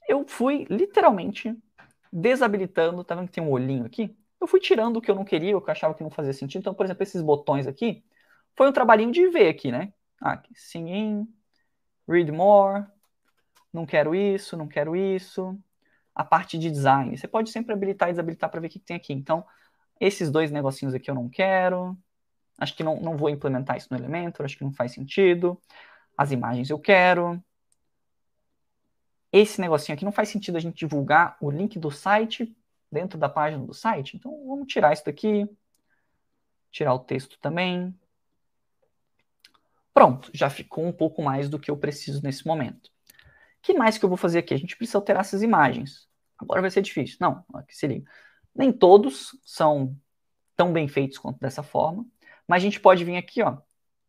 Eu fui literalmente desabilitando, tá vendo que tem um olhinho aqui? Eu fui tirando o que eu não queria, o que eu achava que não fazia sentido. Então, por exemplo, esses botões aqui, foi um trabalhinho de ver aqui, né? Ah, sing in, read more, não quero isso, não quero isso. A parte de design, você pode sempre habilitar e desabilitar para ver o que tem aqui. Então, esses dois negocinhos aqui eu não quero. Acho que não, não vou implementar isso no Elementor, acho que não faz sentido as imagens eu quero. Esse negocinho aqui não faz sentido a gente divulgar o link do site dentro da página do site. Então vamos tirar isso daqui. Tirar o texto também. Pronto, já ficou um pouco mais do que eu preciso nesse momento. que mais que eu vou fazer aqui? A gente precisa alterar essas imagens. Agora vai ser difícil. Não, aqui se liga. Nem todos são tão bem feitos quanto dessa forma, mas a gente pode vir aqui, ó.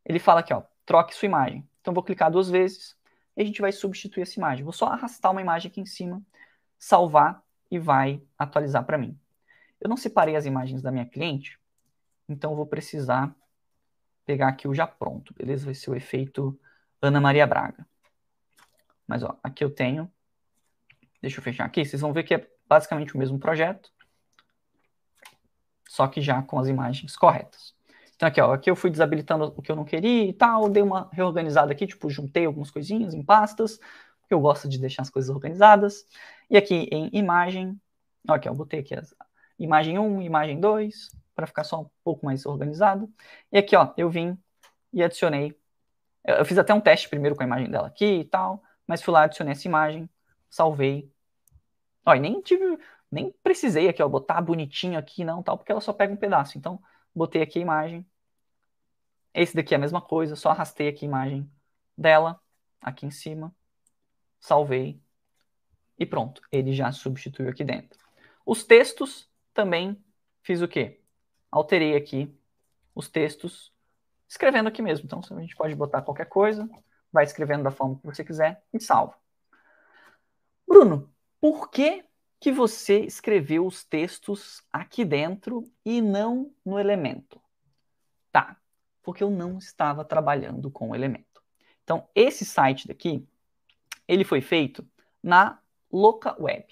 Ele fala aqui, ó, troque sua imagem. Então vou clicar duas vezes e a gente vai substituir essa imagem. Vou só arrastar uma imagem aqui em cima, salvar e vai atualizar para mim. Eu não separei as imagens da minha cliente, então vou precisar pegar aqui o já pronto, beleza? Vai ser o efeito Ana Maria Braga. Mas ó, aqui eu tenho, deixa eu fechar aqui, vocês vão ver que é basicamente o mesmo projeto, só que já com as imagens corretas. Então aqui, ó, aqui eu fui desabilitando o que eu não queria e tal, dei uma reorganizada aqui, tipo, juntei algumas coisinhas em pastas, porque eu gosto de deixar as coisas organizadas. E aqui em imagem, ó, aqui, ó, botei aqui as, imagem 1, imagem 2, para ficar só um pouco mais organizado. E aqui, ó, eu vim e adicionei. Eu fiz até um teste primeiro com a imagem dela aqui e tal, mas fui lá, adicionei essa imagem, salvei. Ó, e nem tive, nem precisei aqui, ó, botar bonitinho aqui, não, tal, porque ela só pega um pedaço. Então, botei aqui a imagem. Esse daqui é a mesma coisa, só arrastei aqui a imagem dela, aqui em cima, salvei, e pronto, ele já substituiu aqui dentro. Os textos também fiz o quê? Alterei aqui os textos, escrevendo aqui mesmo. Então, a gente pode botar qualquer coisa, vai escrevendo da forma que você quiser e salva. Bruno, por que que você escreveu os textos aqui dentro e não no elemento? Tá, porque eu não estava trabalhando com o elemento. Então, esse site daqui, ele foi feito na Loca Web.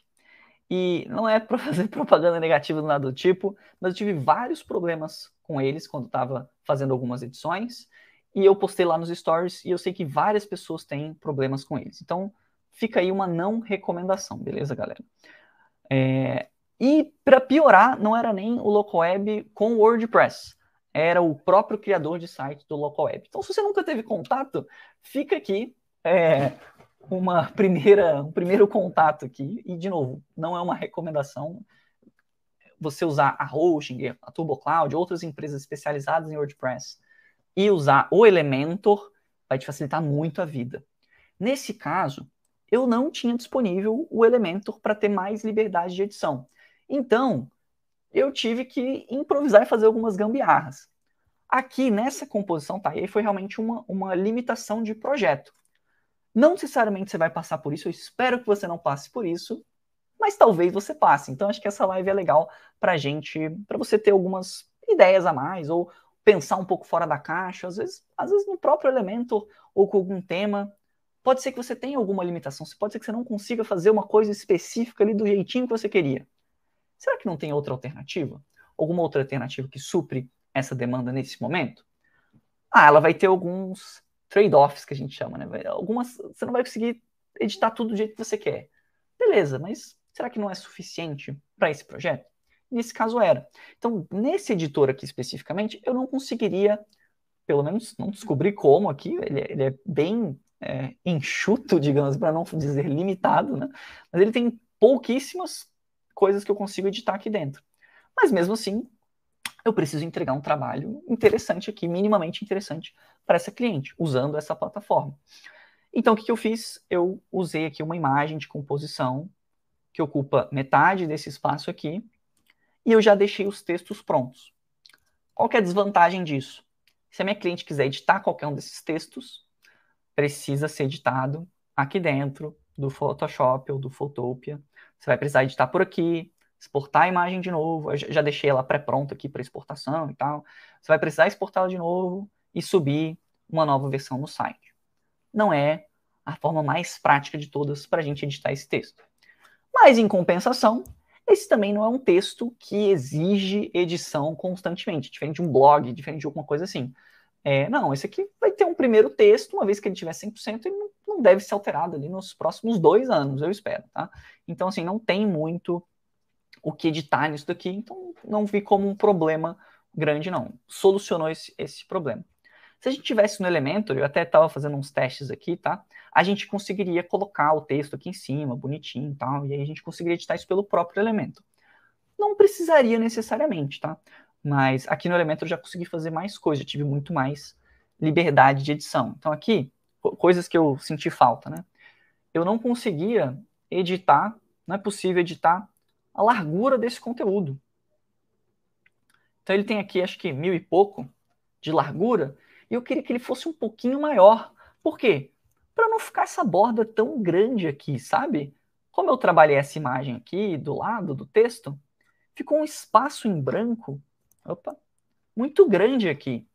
E não é para fazer propaganda negativa do nada do tipo, mas eu tive vários problemas com eles quando estava fazendo algumas edições. E eu postei lá nos stories e eu sei que várias pessoas têm problemas com eles. Então, fica aí uma não recomendação, beleza, galera? É, e para piorar, não era nem o local web com o WordPress, era o próprio criador de site do local web. Então, se você nunca teve contato, fica aqui é, uma primeira, um primeiro contato aqui. E, de novo, não é uma recomendação você usar a Hosting, a TurboCloud, outras empresas especializadas em WordPress e usar o Elementor vai te facilitar muito a vida. Nesse caso, eu não tinha disponível o Elementor para ter mais liberdade de edição. Então, eu tive que improvisar e fazer algumas gambiarras. Aqui, nessa composição, tá? E aí foi realmente uma, uma limitação de projeto. Não necessariamente você vai passar por isso, eu espero que você não passe por isso, mas talvez você passe. Então, acho que essa live é legal para gente, para você ter algumas ideias a mais, ou pensar um pouco fora da caixa, às vezes, às vezes no próprio elemento ou com algum tema. Pode ser que você tenha alguma limitação, pode ser que você não consiga fazer uma coisa específica ali do jeitinho que você queria. Será que não tem outra alternativa? Alguma outra alternativa que supre essa demanda nesse momento? Ah, ela vai ter alguns trade-offs que a gente chama, né? Algumas, você não vai conseguir editar tudo do jeito que você quer. Beleza, mas será que não é suficiente para esse projeto? Nesse caso era. Então, nesse editor aqui especificamente, eu não conseguiria, pelo menos não descobri como aqui, ele, é, ele é bem é, enxuto, digamos, para não dizer limitado, né? Mas ele tem pouquíssimas coisas que eu consigo editar aqui dentro. Mas mesmo assim, eu preciso entregar um trabalho interessante aqui, minimamente interessante para essa cliente, usando essa plataforma. Então, o que, que eu fiz? Eu usei aqui uma imagem de composição que ocupa metade desse espaço aqui, e eu já deixei os textos prontos. Qual é a desvantagem disso? Se a minha cliente quiser editar qualquer um desses textos, precisa ser editado aqui dentro do Photoshop ou do Photopia. Você vai precisar editar por aqui, exportar a imagem de novo. Eu já deixei ela pré-pronta aqui para exportação e tal. Você vai precisar exportá-la de novo e subir uma nova versão no site. Não é a forma mais prática de todas para a gente editar esse texto. Mas, em compensação, esse também não é um texto que exige edição constantemente, diferente de um blog, diferente de alguma coisa assim. É, não, esse aqui vai ter um primeiro texto, uma vez que ele tiver 100%, ele não, não deve ser alterado ali nos próximos dois anos, eu espero, tá? Então, assim, não tem muito o que editar nisso daqui, então não vi como um problema grande, não. Solucionou esse, esse problema. Se a gente tivesse no Elementor, eu até estava fazendo uns testes aqui, tá? A gente conseguiria colocar o texto aqui em cima, bonitinho e tal, e aí a gente conseguiria editar isso pelo próprio Elementor. Não precisaria necessariamente, tá? Mas aqui no Elementor eu já consegui fazer mais coisas, tive muito mais liberdade de edição. Então aqui, coisas que eu senti falta, né? eu não conseguia editar, não é possível editar a largura desse conteúdo. Então ele tem aqui, acho que mil e pouco de largura, e eu queria que ele fosse um pouquinho maior. Por quê? Para não ficar essa borda tão grande aqui, sabe? Como eu trabalhei essa imagem aqui do lado do texto, ficou um espaço em branco, opa, muito grande aqui.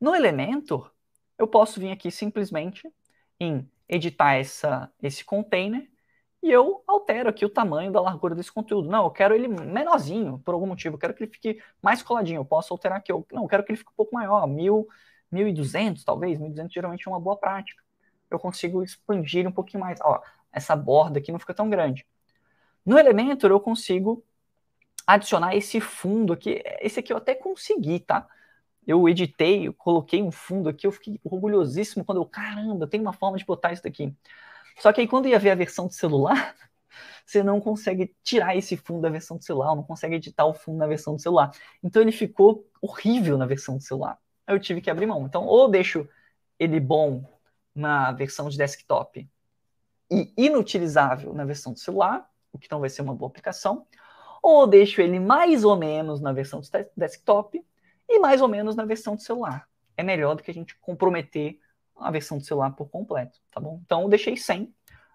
No Elementor, eu posso vir aqui simplesmente em editar essa, esse container e eu altero aqui o tamanho da largura desse conteúdo. Não, eu quero ele menorzinho, por algum motivo. Eu quero que ele fique mais coladinho. Eu posso alterar aqui. Eu, não, eu quero que ele fique um pouco maior. 1000, 1200, talvez. 1200 geralmente é uma boa prática. Eu consigo expandir um pouquinho mais. Ó, essa borda aqui não fica tão grande. No Elementor, eu consigo adicionar esse fundo aqui. Esse aqui eu até consegui, tá? Eu editei, eu coloquei um fundo aqui, eu fiquei orgulhosíssimo quando eu, caramba, tem uma forma de botar isso daqui. Só que aí quando ia ver a versão de celular, você não consegue tirar esse fundo da versão do celular, não consegue editar o fundo na versão do celular. Então ele ficou horrível na versão do celular. Eu tive que abrir mão. Então, ou deixo ele bom na versão de desktop e inutilizável na versão do celular, o que não vai ser uma boa aplicação, ou deixo ele mais ou menos na versão de desktop e mais ou menos na versão do celular. É melhor do que a gente comprometer a versão do celular por completo, tá bom? Então eu deixei 100.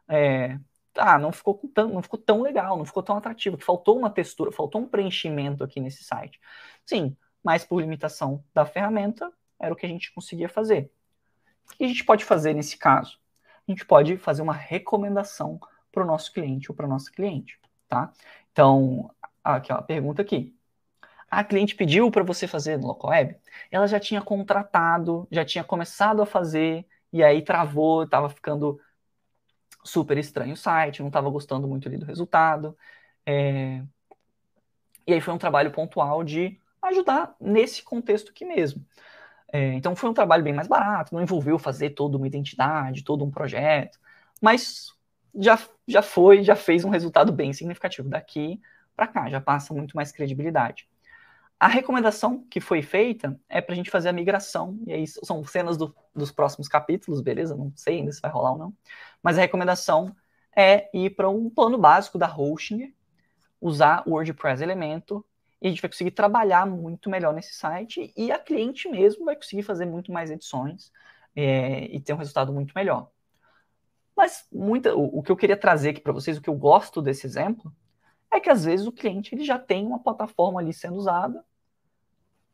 É, ah, não ficou, tão, não ficou tão legal, não ficou tão atrativo, que faltou uma textura, faltou um preenchimento aqui nesse site. Sim, mas por limitação da ferramenta, era o que a gente conseguia fazer. O que a gente pode fazer nesse caso? A gente pode fazer uma recomendação para o nosso cliente ou para a nossa cliente, tá? Então, aqui ó, a pergunta aqui a cliente pediu para você fazer no local web, ela já tinha contratado, já tinha começado a fazer, e aí travou, estava ficando super estranho o site, não estava gostando muito ali do resultado. É... E aí foi um trabalho pontual de ajudar nesse contexto aqui mesmo. É, então foi um trabalho bem mais barato, não envolveu fazer toda uma identidade, todo um projeto, mas já, já foi, já fez um resultado bem significativo daqui para cá, já passa muito mais credibilidade. A recomendação que foi feita é para a gente fazer a migração, e aí são cenas do, dos próximos capítulos, beleza? Não sei ainda se vai rolar ou não. Mas a recomendação é ir para um plano básico da Hosting, usar o WordPress Elemento, e a gente vai conseguir trabalhar muito melhor nesse site, e a cliente mesmo vai conseguir fazer muito mais edições é, e ter um resultado muito melhor. Mas muita, o, o que eu queria trazer aqui para vocês, o que eu gosto desse exemplo, é que às vezes o cliente ele já tem uma plataforma ali sendo usada,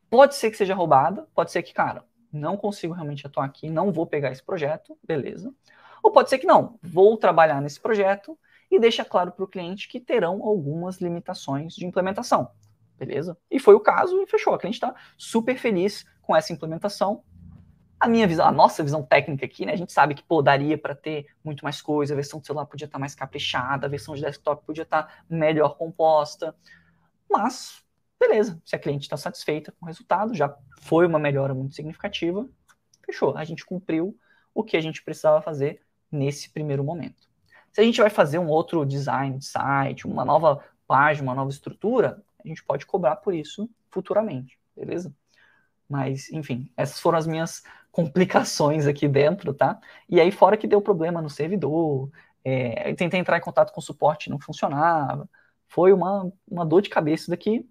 Pode ser que seja roubada, pode ser que, cara, não consigo realmente atuar aqui, não vou pegar esse projeto, beleza. Ou pode ser que não, vou trabalhar nesse projeto e deixa claro para o cliente que terão algumas limitações de implementação, beleza? E foi o caso e fechou. A cliente está super feliz com essa implementação. A minha visão, a nossa visão técnica aqui, né? A gente sabe que pô, daria para ter muito mais coisa, a versão do celular podia estar tá mais caprichada, a versão de desktop podia estar tá melhor composta, mas Beleza, se a cliente está satisfeita com o resultado, já foi uma melhora muito significativa, fechou. A gente cumpriu o que a gente precisava fazer nesse primeiro momento. Se a gente vai fazer um outro design de site, uma nova página, uma nova estrutura, a gente pode cobrar por isso futuramente, beleza? Mas, enfim, essas foram as minhas complicações aqui dentro, tá? E aí, fora que deu problema no servidor, é, tentei entrar em contato com o suporte, não funcionava. Foi uma, uma dor de cabeça daqui,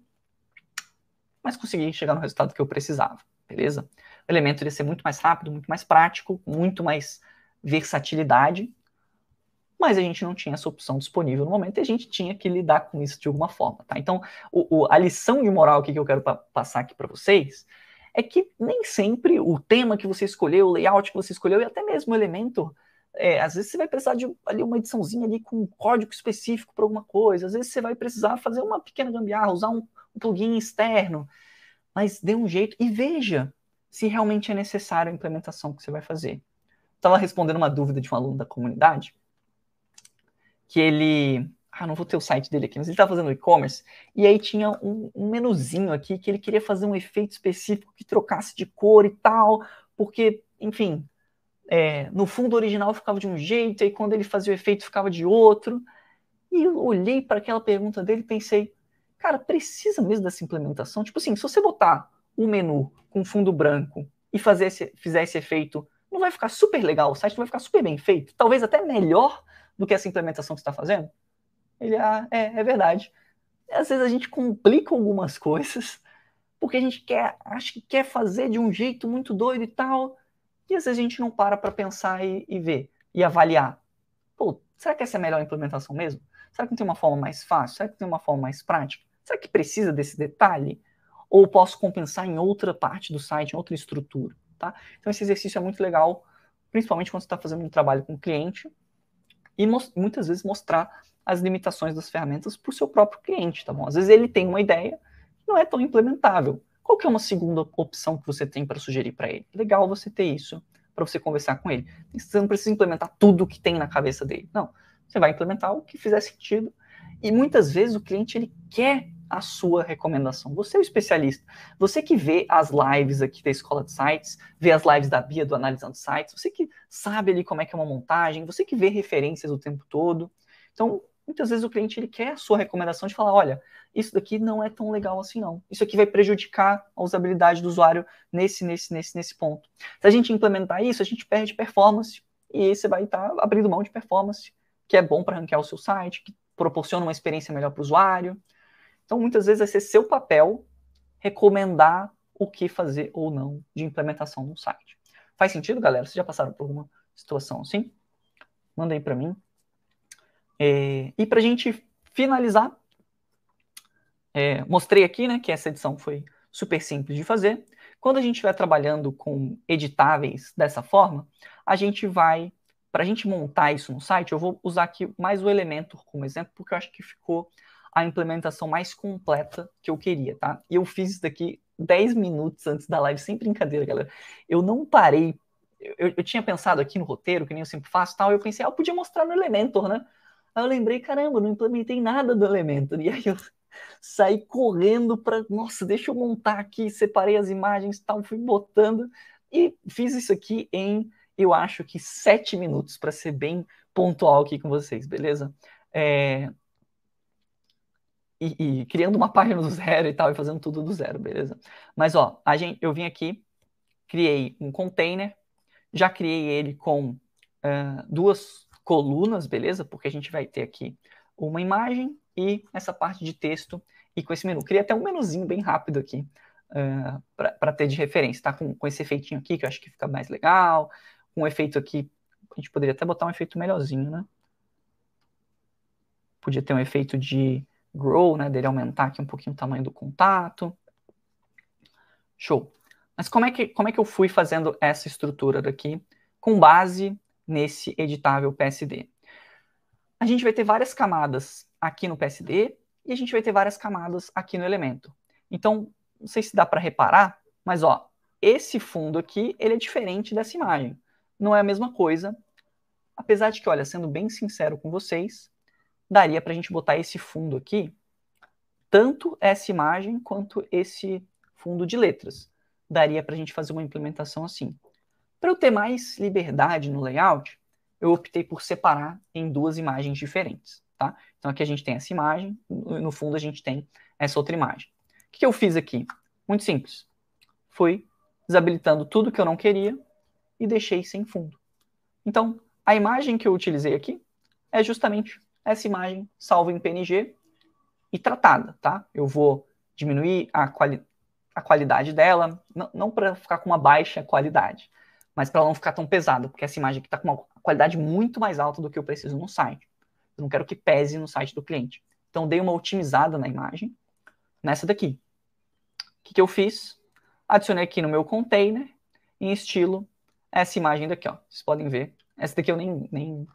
mas consegui chegar no resultado que eu precisava, beleza? O elemento ia ser muito mais rápido, muito mais prático, muito mais versatilidade, mas a gente não tinha essa opção disponível no momento e a gente tinha que lidar com isso de alguma forma, tá? Então, o, o, a lição de moral que eu quero pa passar aqui para vocês é que nem sempre o tema que você escolheu, o layout que você escolheu e até mesmo o elemento, é, às vezes você vai precisar de ali, uma ediçãozinha ali com um código específico para alguma coisa, às vezes você vai precisar fazer uma pequena gambiarra, usar um, um plugin externo, mas dê um jeito e veja se realmente é necessário a implementação que você vai fazer. Estava respondendo uma dúvida de um aluno da comunidade, que ele. Ah, não vou ter o site dele aqui, mas ele estava fazendo e-commerce, e aí tinha um, um menuzinho aqui que ele queria fazer um efeito específico que trocasse de cor e tal, porque, enfim, é, no fundo original ficava de um jeito, e quando ele fazia o efeito ficava de outro. E eu olhei para aquela pergunta dele e pensei, Cara, precisa mesmo dessa implementação? Tipo assim, se você botar um menu com fundo branco e fazer esse, fizer esse efeito, não vai ficar super legal, o site não vai ficar super bem feito, talvez até melhor do que essa implementação que você está fazendo? Ele, ah, é, é verdade. E às vezes a gente complica algumas coisas, porque a gente quer, acha que quer fazer de um jeito muito doido e tal, e às vezes a gente não para para pensar e, e ver, e avaliar. Pô, será que essa é a melhor implementação mesmo? Será que não tem uma forma mais fácil? Será que tem uma forma mais prática? Será que precisa desse detalhe? Ou posso compensar em outra parte do site, em outra estrutura? Tá? Então esse exercício é muito legal, principalmente quando você está fazendo um trabalho com o cliente, e muitas vezes mostrar as limitações das ferramentas para o seu próprio cliente, tá bom? Às vezes ele tem uma ideia que não é tão implementável. Qual que é uma segunda opção que você tem para sugerir para ele? Legal você ter isso para você conversar com ele. Você não precisa implementar tudo que tem na cabeça dele. Não, você vai implementar o que fizer sentido. E muitas vezes o cliente ele quer a sua recomendação. Você é o especialista. Você que vê as lives aqui da Escola de Sites, vê as lives da Bia do Analisando Sites, você que sabe ali como é que é uma montagem, você que vê referências o tempo todo. Então, muitas vezes o cliente ele quer a sua recomendação de falar, olha, isso daqui não é tão legal assim não. Isso aqui vai prejudicar a usabilidade do usuário nesse, nesse, nesse, nesse ponto. Se a gente implementar isso, a gente perde performance e você vai estar tá abrindo mão de performance, que é bom para ranquear o seu site, que proporciona uma experiência melhor para o usuário. Então, muitas vezes vai ser seu papel recomendar o que fazer ou não de implementação no site. Faz sentido, galera? Vocês já passaram por alguma situação assim? Manda aí para mim. É, e para a gente finalizar, é, mostrei aqui né, que essa edição foi super simples de fazer. Quando a gente estiver trabalhando com editáveis dessa forma, a gente vai, para a gente montar isso no site, eu vou usar aqui mais o Elementor como exemplo, porque eu acho que ficou a implementação mais completa que eu queria, tá? E eu fiz isso daqui 10 minutos antes da live, sem brincadeira, galera. Eu não parei. Eu, eu tinha pensado aqui no roteiro, que nem eu sempre faço tal, eu pensei, ah, eu podia mostrar no Elementor, né? Aí eu lembrei, caramba, não implementei nada do Elementor. E aí eu saí correndo para, nossa, deixa eu montar aqui, separei as imagens tal, fui botando e fiz isso aqui em, eu acho que sete minutos, para ser bem pontual aqui com vocês, beleza? É, e, e, criando uma página do zero e tal, e fazendo tudo do zero, beleza? Mas, ó, a gente, eu vim aqui, criei um container, já criei ele com uh, duas colunas, beleza? Porque a gente vai ter aqui uma imagem e essa parte de texto e com esse menu. Criei até um menuzinho bem rápido aqui uh, para ter de referência, tá? Com, com esse efeitinho aqui, que eu acho que fica mais legal, um efeito aqui, a gente poderia até botar um efeito melhorzinho, né? Podia ter um efeito de grow, né, dele aumentar aqui um pouquinho o tamanho do contato. Show. Mas como é que, como é que eu fui fazendo essa estrutura daqui com base nesse editável PSD? A gente vai ter várias camadas aqui no PSD e a gente vai ter várias camadas aqui no elemento. Então, não sei se dá para reparar, mas ó, esse fundo aqui, ele é diferente dessa imagem. Não é a mesma coisa. Apesar de que, olha, sendo bem sincero com vocês, daria para a gente botar esse fundo aqui, tanto essa imagem quanto esse fundo de letras. Daria para a gente fazer uma implementação assim. Para eu ter mais liberdade no layout, eu optei por separar em duas imagens diferentes. Tá? Então aqui a gente tem essa imagem, no fundo a gente tem essa outra imagem. O que eu fiz aqui? Muito simples. Fui desabilitando tudo que eu não queria e deixei sem fundo. Então, a imagem que eu utilizei aqui é justamente essa imagem salva em PNG e tratada, tá? Eu vou diminuir a, quali a qualidade dela, não, não para ficar com uma baixa qualidade, mas para ela não ficar tão pesada, porque essa imagem aqui está com uma qualidade muito mais alta do que eu preciso no site. Eu não quero que pese no site do cliente. Então, dei uma otimizada na imagem, nessa daqui. O que, que eu fiz? Adicionei aqui no meu container, em estilo, essa imagem daqui, ó. Vocês podem ver. Essa daqui eu nem, nem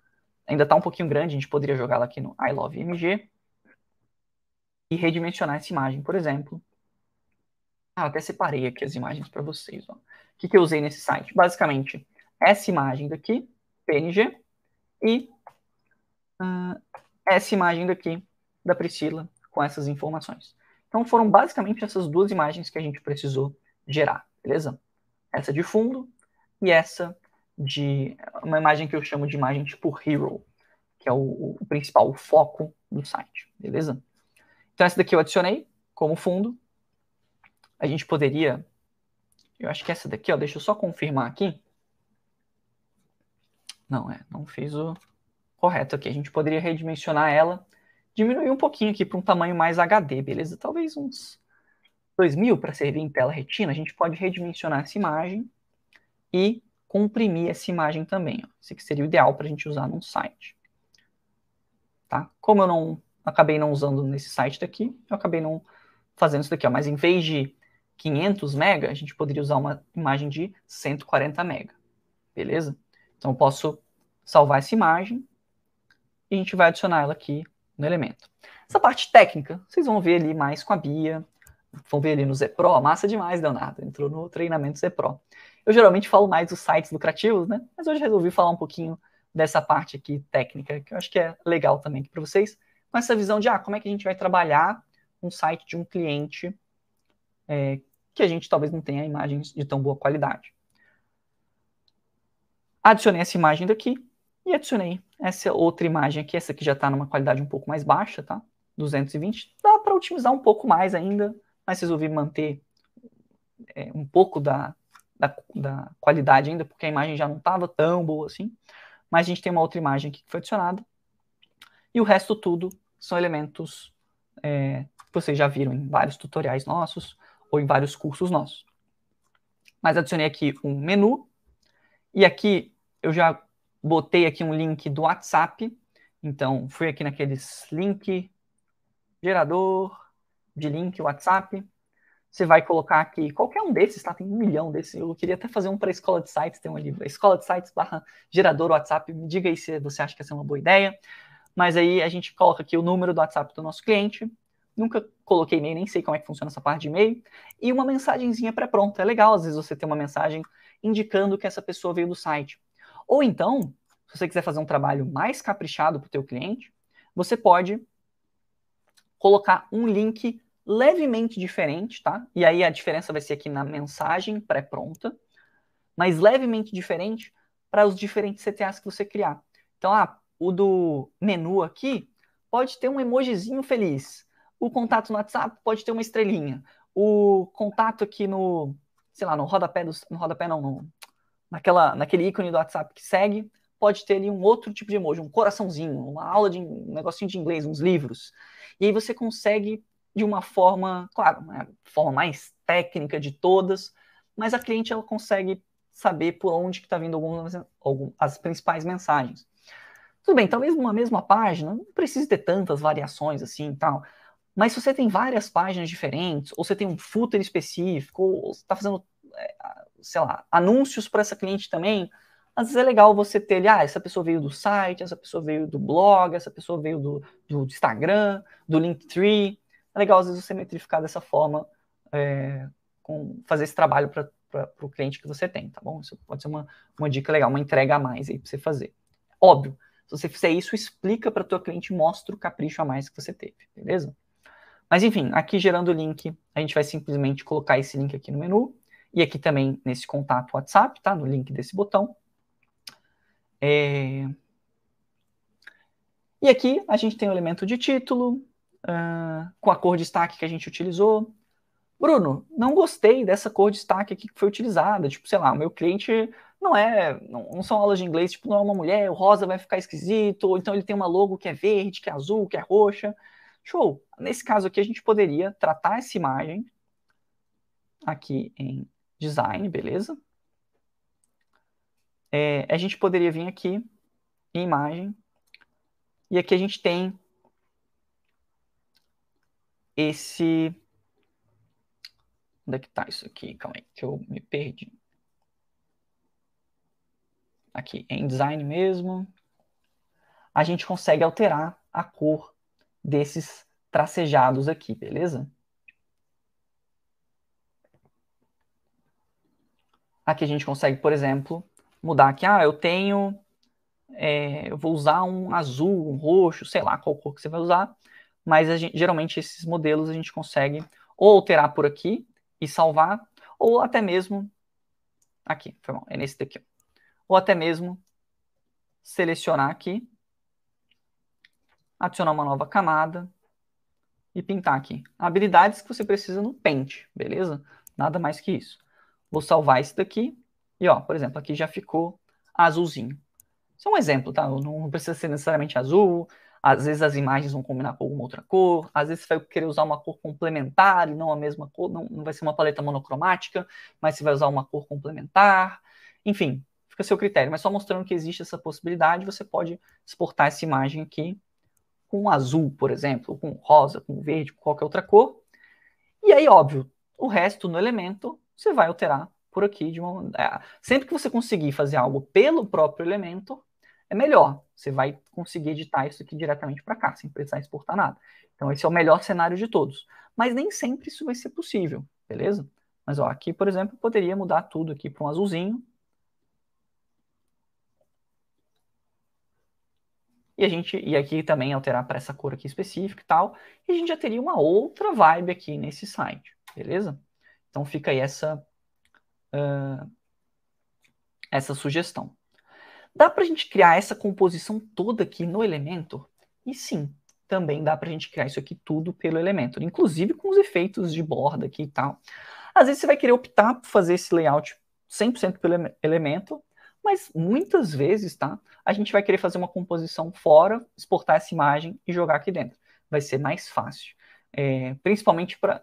ainda está um pouquinho grande, a gente poderia jogá-la aqui no I Love MG e redimensionar essa imagem, por exemplo. Ah, até separei aqui as imagens para vocês. Ó. O que, que eu usei nesse site? Basicamente, essa imagem daqui, PNG, e uh, essa imagem daqui, da Priscila, com essas informações. Então, foram basicamente essas duas imagens que a gente precisou gerar, beleza? Essa de fundo e essa de uma imagem que eu chamo de imagem tipo hero, que é o, o principal, o foco do site, beleza? Então essa daqui eu adicionei como fundo. A gente poderia, eu acho que essa daqui, ó, deixa eu só confirmar aqui. Não, é, não fiz o correto aqui. A gente poderia redimensionar ela, diminuir um pouquinho aqui para um tamanho mais HD, beleza? Talvez uns 2000 para servir em tela retina. A gente pode redimensionar essa imagem e comprimir essa imagem também. Ó. Esse aqui seria o ideal para a gente usar num site. Tá? Como eu não acabei não usando nesse site daqui, eu acabei não fazendo isso daqui. Ó. Mas em vez de 500 MB, a gente poderia usar uma imagem de 140 MB. Beleza? Então eu posso salvar essa imagem e a gente vai adicionar ela aqui no elemento. Essa parte técnica, vocês vão ver ali mais com a Bia, vão ver ali no Zepro, massa demais, Leonardo, entrou no treinamento Zepro. Eu geralmente falo mais dos sites lucrativos, né? Mas hoje resolvi falar um pouquinho dessa parte aqui técnica, que eu acho que é legal também para vocês, com essa visão de ah, como é que a gente vai trabalhar um site de um cliente é, que a gente talvez não tenha imagens de tão boa qualidade. Adicionei essa imagem daqui e adicionei essa outra imagem aqui, essa aqui já está numa qualidade um pouco mais baixa, tá? 220. Dá para otimizar um pouco mais ainda, mas resolvi manter é, um pouco da, da, da, qualidade ainda, porque a imagem já não estava tão boa assim. Mas a gente tem uma outra imagem aqui que foi adicionada. E o resto tudo são elementos é, que vocês já viram em vários tutoriais nossos ou em vários cursos nossos. Mas adicionei aqui um menu. E aqui eu já botei aqui um link do WhatsApp. Então, fui aqui naqueles link, gerador de link WhatsApp. Você vai colocar aqui qualquer um desses, tá? Tem um milhão desses. Eu queria até fazer um para escola de sites, tem um livro. Escola de sites barra gerador WhatsApp. Me diga aí se você acha que essa é uma boa ideia. Mas aí a gente coloca aqui o número do WhatsApp do nosso cliente. Nunca coloquei e-mail, nem sei como é que funciona essa parte de e-mail. E uma mensagenzinha pré-pronta. É legal, às vezes, você ter uma mensagem indicando que essa pessoa veio do site. Ou então, se você quiser fazer um trabalho mais caprichado para o teu cliente, você pode colocar um link levemente diferente, tá? E aí a diferença vai ser aqui na mensagem pré-pronta, mas levemente diferente para os diferentes CTAs que você criar. Então, ah, o do menu aqui pode ter um emojizinho feliz. O contato no WhatsApp pode ter uma estrelinha. O contato aqui no, sei lá, no rodapé, do, no rodapé não, no, naquela, naquele ícone do WhatsApp que segue, pode ter ali um outro tipo de emoji, um coraçãozinho, uma aula de um negocinho de inglês, uns livros. E aí você consegue de uma forma, claro, uma forma mais técnica de todas, mas a cliente ela consegue saber por onde que está vindo algumas, algumas, as principais mensagens. Tudo bem, talvez numa mesma página não precise ter tantas variações assim e tal, mas se você tem várias páginas diferentes, ou você tem um footer específico, ou está fazendo é, sei lá, anúncios para essa cliente também, às vezes é legal você ter, ah, essa pessoa veio do site, essa pessoa veio do blog, essa pessoa veio do, do Instagram, do Linktree. É legal, às vezes, você metrificar dessa forma, é, com, fazer esse trabalho para o cliente que você tem, tá bom? Isso pode ser uma, uma dica legal, uma entrega a mais aí para você fazer. Óbvio, se você fizer isso, explica para o teu cliente, mostra o capricho a mais que você teve, beleza? Mas enfim, aqui gerando o link, a gente vai simplesmente colocar esse link aqui no menu, e aqui também nesse contato WhatsApp, tá? No link desse botão. É... E aqui a gente tem o elemento de título, uh, com a cor de destaque que a gente utilizou. Bruno, não gostei dessa cor de destaque aqui que foi utilizada. Tipo, sei lá, o meu cliente não é. Não, não, são aulas de inglês, tipo, não é uma mulher, o rosa vai ficar esquisito, ou então ele tem uma logo que é verde, que é azul, que é roxa. Show! Nesse caso aqui, a gente poderia tratar essa imagem aqui em design, beleza? É, a gente poderia vir aqui em imagem, e aqui a gente tem esse... Onde é que tá isso aqui? Calma aí, que eu me perdi. Aqui, em design mesmo. A gente consegue alterar a cor desses tracejados aqui, beleza? Aqui a gente consegue, por exemplo, mudar aqui. Ah, eu tenho. É, eu vou usar um azul, um roxo, sei lá qual cor que você vai usar. Mas gente, geralmente esses modelos a gente consegue ou alterar por aqui e salvar, ou até mesmo. Aqui, foi mal, é nesse daqui. Ou até mesmo selecionar aqui, adicionar uma nova camada e pintar aqui. Habilidades que você precisa no Paint, beleza? Nada mais que isso. Vou salvar esse daqui. E, ó, por exemplo, aqui já ficou azulzinho. Isso é um exemplo, tá? Não precisa ser necessariamente azul. Às vezes as imagens vão combinar com alguma outra cor. Às vezes você vai querer usar uma cor complementar e não a mesma cor. Não, não vai ser uma paleta monocromática, mas você vai usar uma cor complementar. Enfim, fica a seu critério. Mas só mostrando que existe essa possibilidade, você pode exportar essa imagem aqui com azul, por exemplo, com rosa, com verde, com qualquer outra cor. E aí, óbvio, o resto no elemento você vai alterar por aqui de uma é, sempre que você conseguir fazer algo pelo próprio elemento é melhor. Você vai conseguir editar isso aqui diretamente para cá sem precisar exportar nada. Então esse é o melhor cenário de todos. Mas nem sempre isso vai ser possível beleza? Mas ó aqui por exemplo eu poderia mudar tudo aqui para um azulzinho e a gente e aqui também alterar para essa cor aqui específica e tal e a gente já teria uma outra vibe aqui nesse site beleza então fica aí essa uh, essa sugestão. Dá para a gente criar essa composição toda aqui no Elementor? E sim, também dá para a gente criar isso aqui tudo pelo Elementor, inclusive com os efeitos de borda aqui e tal. Às vezes você vai querer optar por fazer esse layout 100% pelo Elementor, mas muitas vezes, tá? A gente vai querer fazer uma composição fora, exportar essa imagem e jogar aqui dentro. Vai ser mais fácil. É, principalmente pra,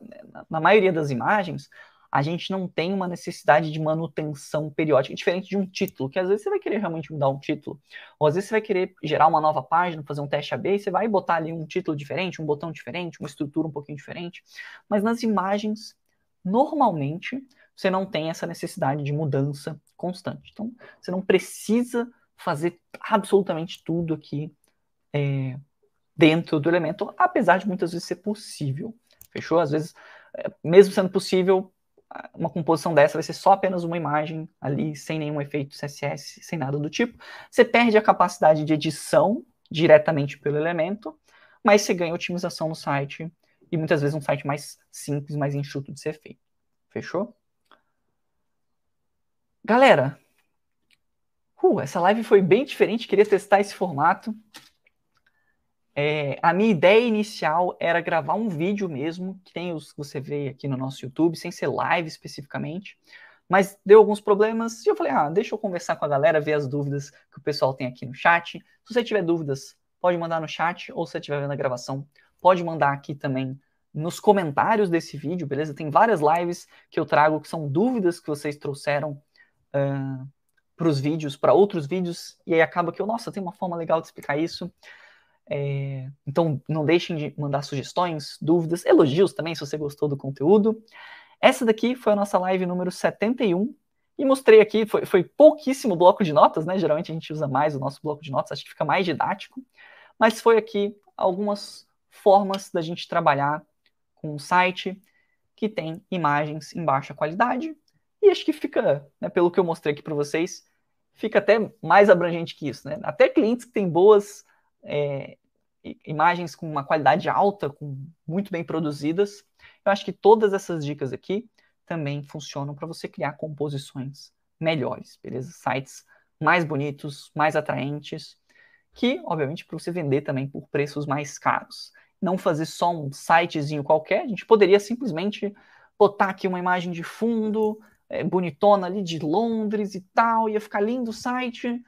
na maioria das imagens, a gente não tem uma necessidade de manutenção periódica, diferente de um título, que às vezes você vai querer realmente mudar um título, ou às vezes você vai querer gerar uma nova página, fazer um teste AB, e você vai botar ali um título diferente, um botão diferente, uma estrutura um pouquinho diferente, mas nas imagens, normalmente, você não tem essa necessidade de mudança constante. Então, você não precisa fazer absolutamente tudo aqui é, dentro do elemento, apesar de muitas vezes ser possível. Fechou? Às vezes, é, mesmo sendo possível, uma composição dessa vai ser só apenas uma imagem ali, sem nenhum efeito CSS, sem nada do tipo. Você perde a capacidade de edição diretamente pelo elemento, mas você ganha otimização no site e muitas vezes um site mais simples, mais enxuto de ser feito. Fechou? Galera, uh, essa live foi bem diferente, queria testar esse formato. É, a minha ideia inicial era gravar um vídeo mesmo, que tem os que você vê aqui no nosso YouTube, sem ser live especificamente, mas deu alguns problemas e eu falei, ah, deixa eu conversar com a galera, ver as dúvidas que o pessoal tem aqui no chat. Se você tiver dúvidas, pode mandar no chat, ou se você estiver vendo a gravação, pode mandar aqui também nos comentários desse vídeo, beleza? Tem várias lives que eu trago que são dúvidas que vocês trouxeram uh, para os vídeos, para outros vídeos, e aí acaba que eu, nossa, tem uma forma legal de explicar isso. É, então, não deixem de mandar sugestões, dúvidas, elogios também, se você gostou do conteúdo. Essa daqui foi a nossa live número 71. E mostrei aqui, foi, foi pouquíssimo bloco de notas, né? Geralmente a gente usa mais o nosso bloco de notas, acho que fica mais didático. Mas foi aqui algumas formas da gente trabalhar com um site que tem imagens em baixa qualidade. E acho que fica, né, pelo que eu mostrei aqui para vocês, fica até mais abrangente que isso, né? Até clientes que têm boas é, imagens com uma qualidade alta, com muito bem produzidas. Eu acho que todas essas dicas aqui também funcionam para você criar composições melhores, beleza? Sites mais bonitos, mais atraentes, que, obviamente, para você vender também por preços mais caros. Não fazer só um sitezinho qualquer, a gente poderia simplesmente botar aqui uma imagem de fundo, é, bonitona ali de Londres e tal, ia ficar lindo o site,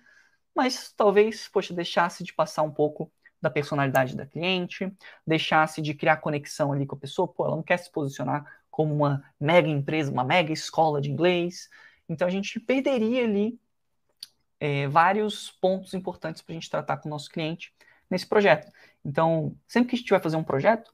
mas talvez, poxa, deixasse de passar um pouco da personalidade da cliente, deixasse de criar conexão ali com a pessoa, pô, ela não quer se posicionar como uma mega empresa, uma mega escola de inglês. Então a gente perderia ali é, vários pontos importantes para a gente tratar com o nosso cliente nesse projeto. Então, sempre que a gente vai fazer um projeto,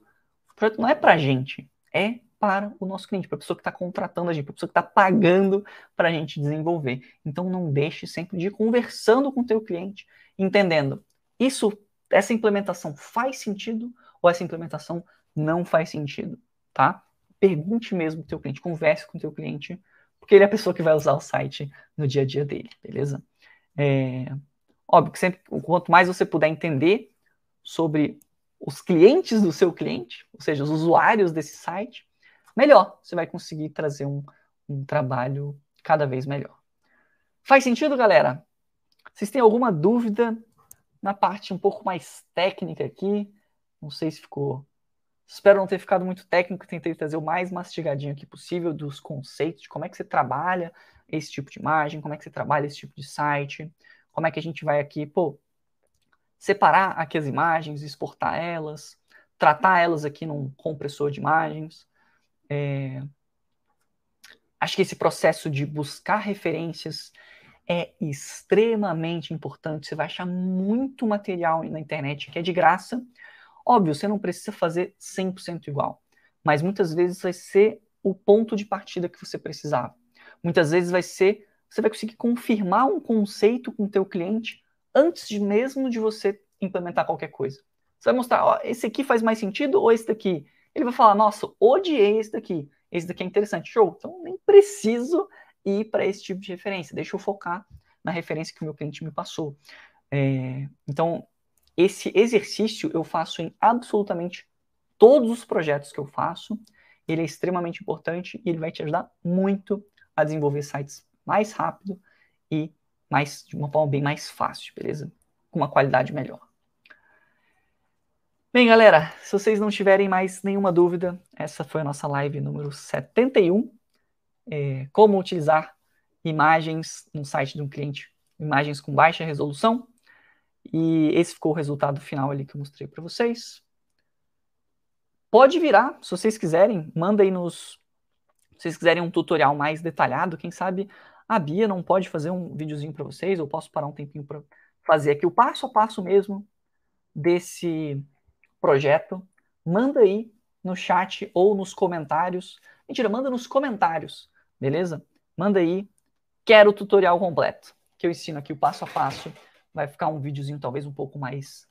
o projeto não é para a gente, é para o nosso cliente, para a pessoa que está contratando a gente, para a pessoa que está pagando para a gente desenvolver. Então, não deixe sempre de ir conversando com o teu cliente, entendendo isso essa implementação faz sentido ou essa implementação não faz sentido, tá? Pergunte mesmo o teu cliente, converse com o teu cliente, porque ele é a pessoa que vai usar o site no dia a dia dele, beleza? É, óbvio que sempre, quanto mais você puder entender sobre os clientes do seu cliente, ou seja, os usuários desse site, melhor você vai conseguir trazer um, um trabalho cada vez melhor. Faz sentido, galera? Vocês têm alguma dúvida na parte um pouco mais técnica aqui, não sei se ficou. Espero não ter ficado muito técnico, tentei trazer o mais mastigadinho aqui possível dos conceitos de como é que você trabalha esse tipo de imagem, como é que você trabalha esse tipo de site, como é que a gente vai aqui, pô, separar aqui as imagens, exportar elas, tratar elas aqui num compressor de imagens. É... Acho que esse processo de buscar referências é extremamente importante. Você vai achar muito material na internet que é de graça. Óbvio, você não precisa fazer 100% igual, mas muitas vezes vai ser o ponto de partida que você precisava. Muitas vezes vai ser, você vai conseguir confirmar um conceito com o teu cliente antes mesmo de você implementar qualquer coisa. Você vai mostrar, ó, esse aqui faz mais sentido ou esse daqui? Ele vai falar, nossa, odiei esse daqui. Esse daqui é interessante. Show. Então, nem preciso ir para esse tipo de referência. Deixa eu focar na referência que o meu cliente me passou. É, então, esse exercício eu faço em absolutamente todos os projetos que eu faço. Ele é extremamente importante e ele vai te ajudar muito a desenvolver sites mais rápido e mais, de uma forma bem mais fácil, beleza? Com uma qualidade melhor. Bem, galera, se vocês não tiverem mais nenhuma dúvida, essa foi a nossa live número 71. É, como utilizar imagens no site de um cliente, imagens com baixa resolução. E esse ficou o resultado final ali que eu mostrei para vocês. Pode virar, se vocês quiserem, manda aí nos. Se vocês quiserem um tutorial mais detalhado, quem sabe a Bia não pode fazer um videozinho para vocês, eu posso parar um tempinho para fazer aqui o passo a passo mesmo desse projeto. Manda aí no chat ou nos comentários. Mentira, manda nos comentários, beleza? Manda aí, quero o tutorial completo, que eu ensino aqui o passo a passo. Vai ficar um videozinho talvez um pouco mais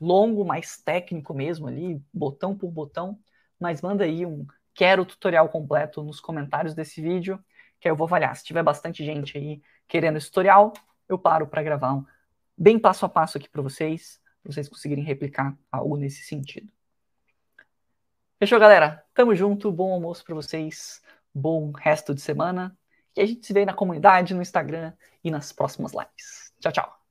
longo, mais técnico mesmo ali, botão por botão, mas manda aí um quero o tutorial completo nos comentários desse vídeo, que eu vou avaliar. Se tiver bastante gente aí querendo esse tutorial, eu paro para gravar um bem passo a passo aqui para vocês, vocês conseguirem replicar algo nesse sentido. Fechou, galera? Tamo junto, bom almoço para vocês, bom resto de semana, e a gente se vê na comunidade, no Instagram e nas próximas lives. Tchau, tchau!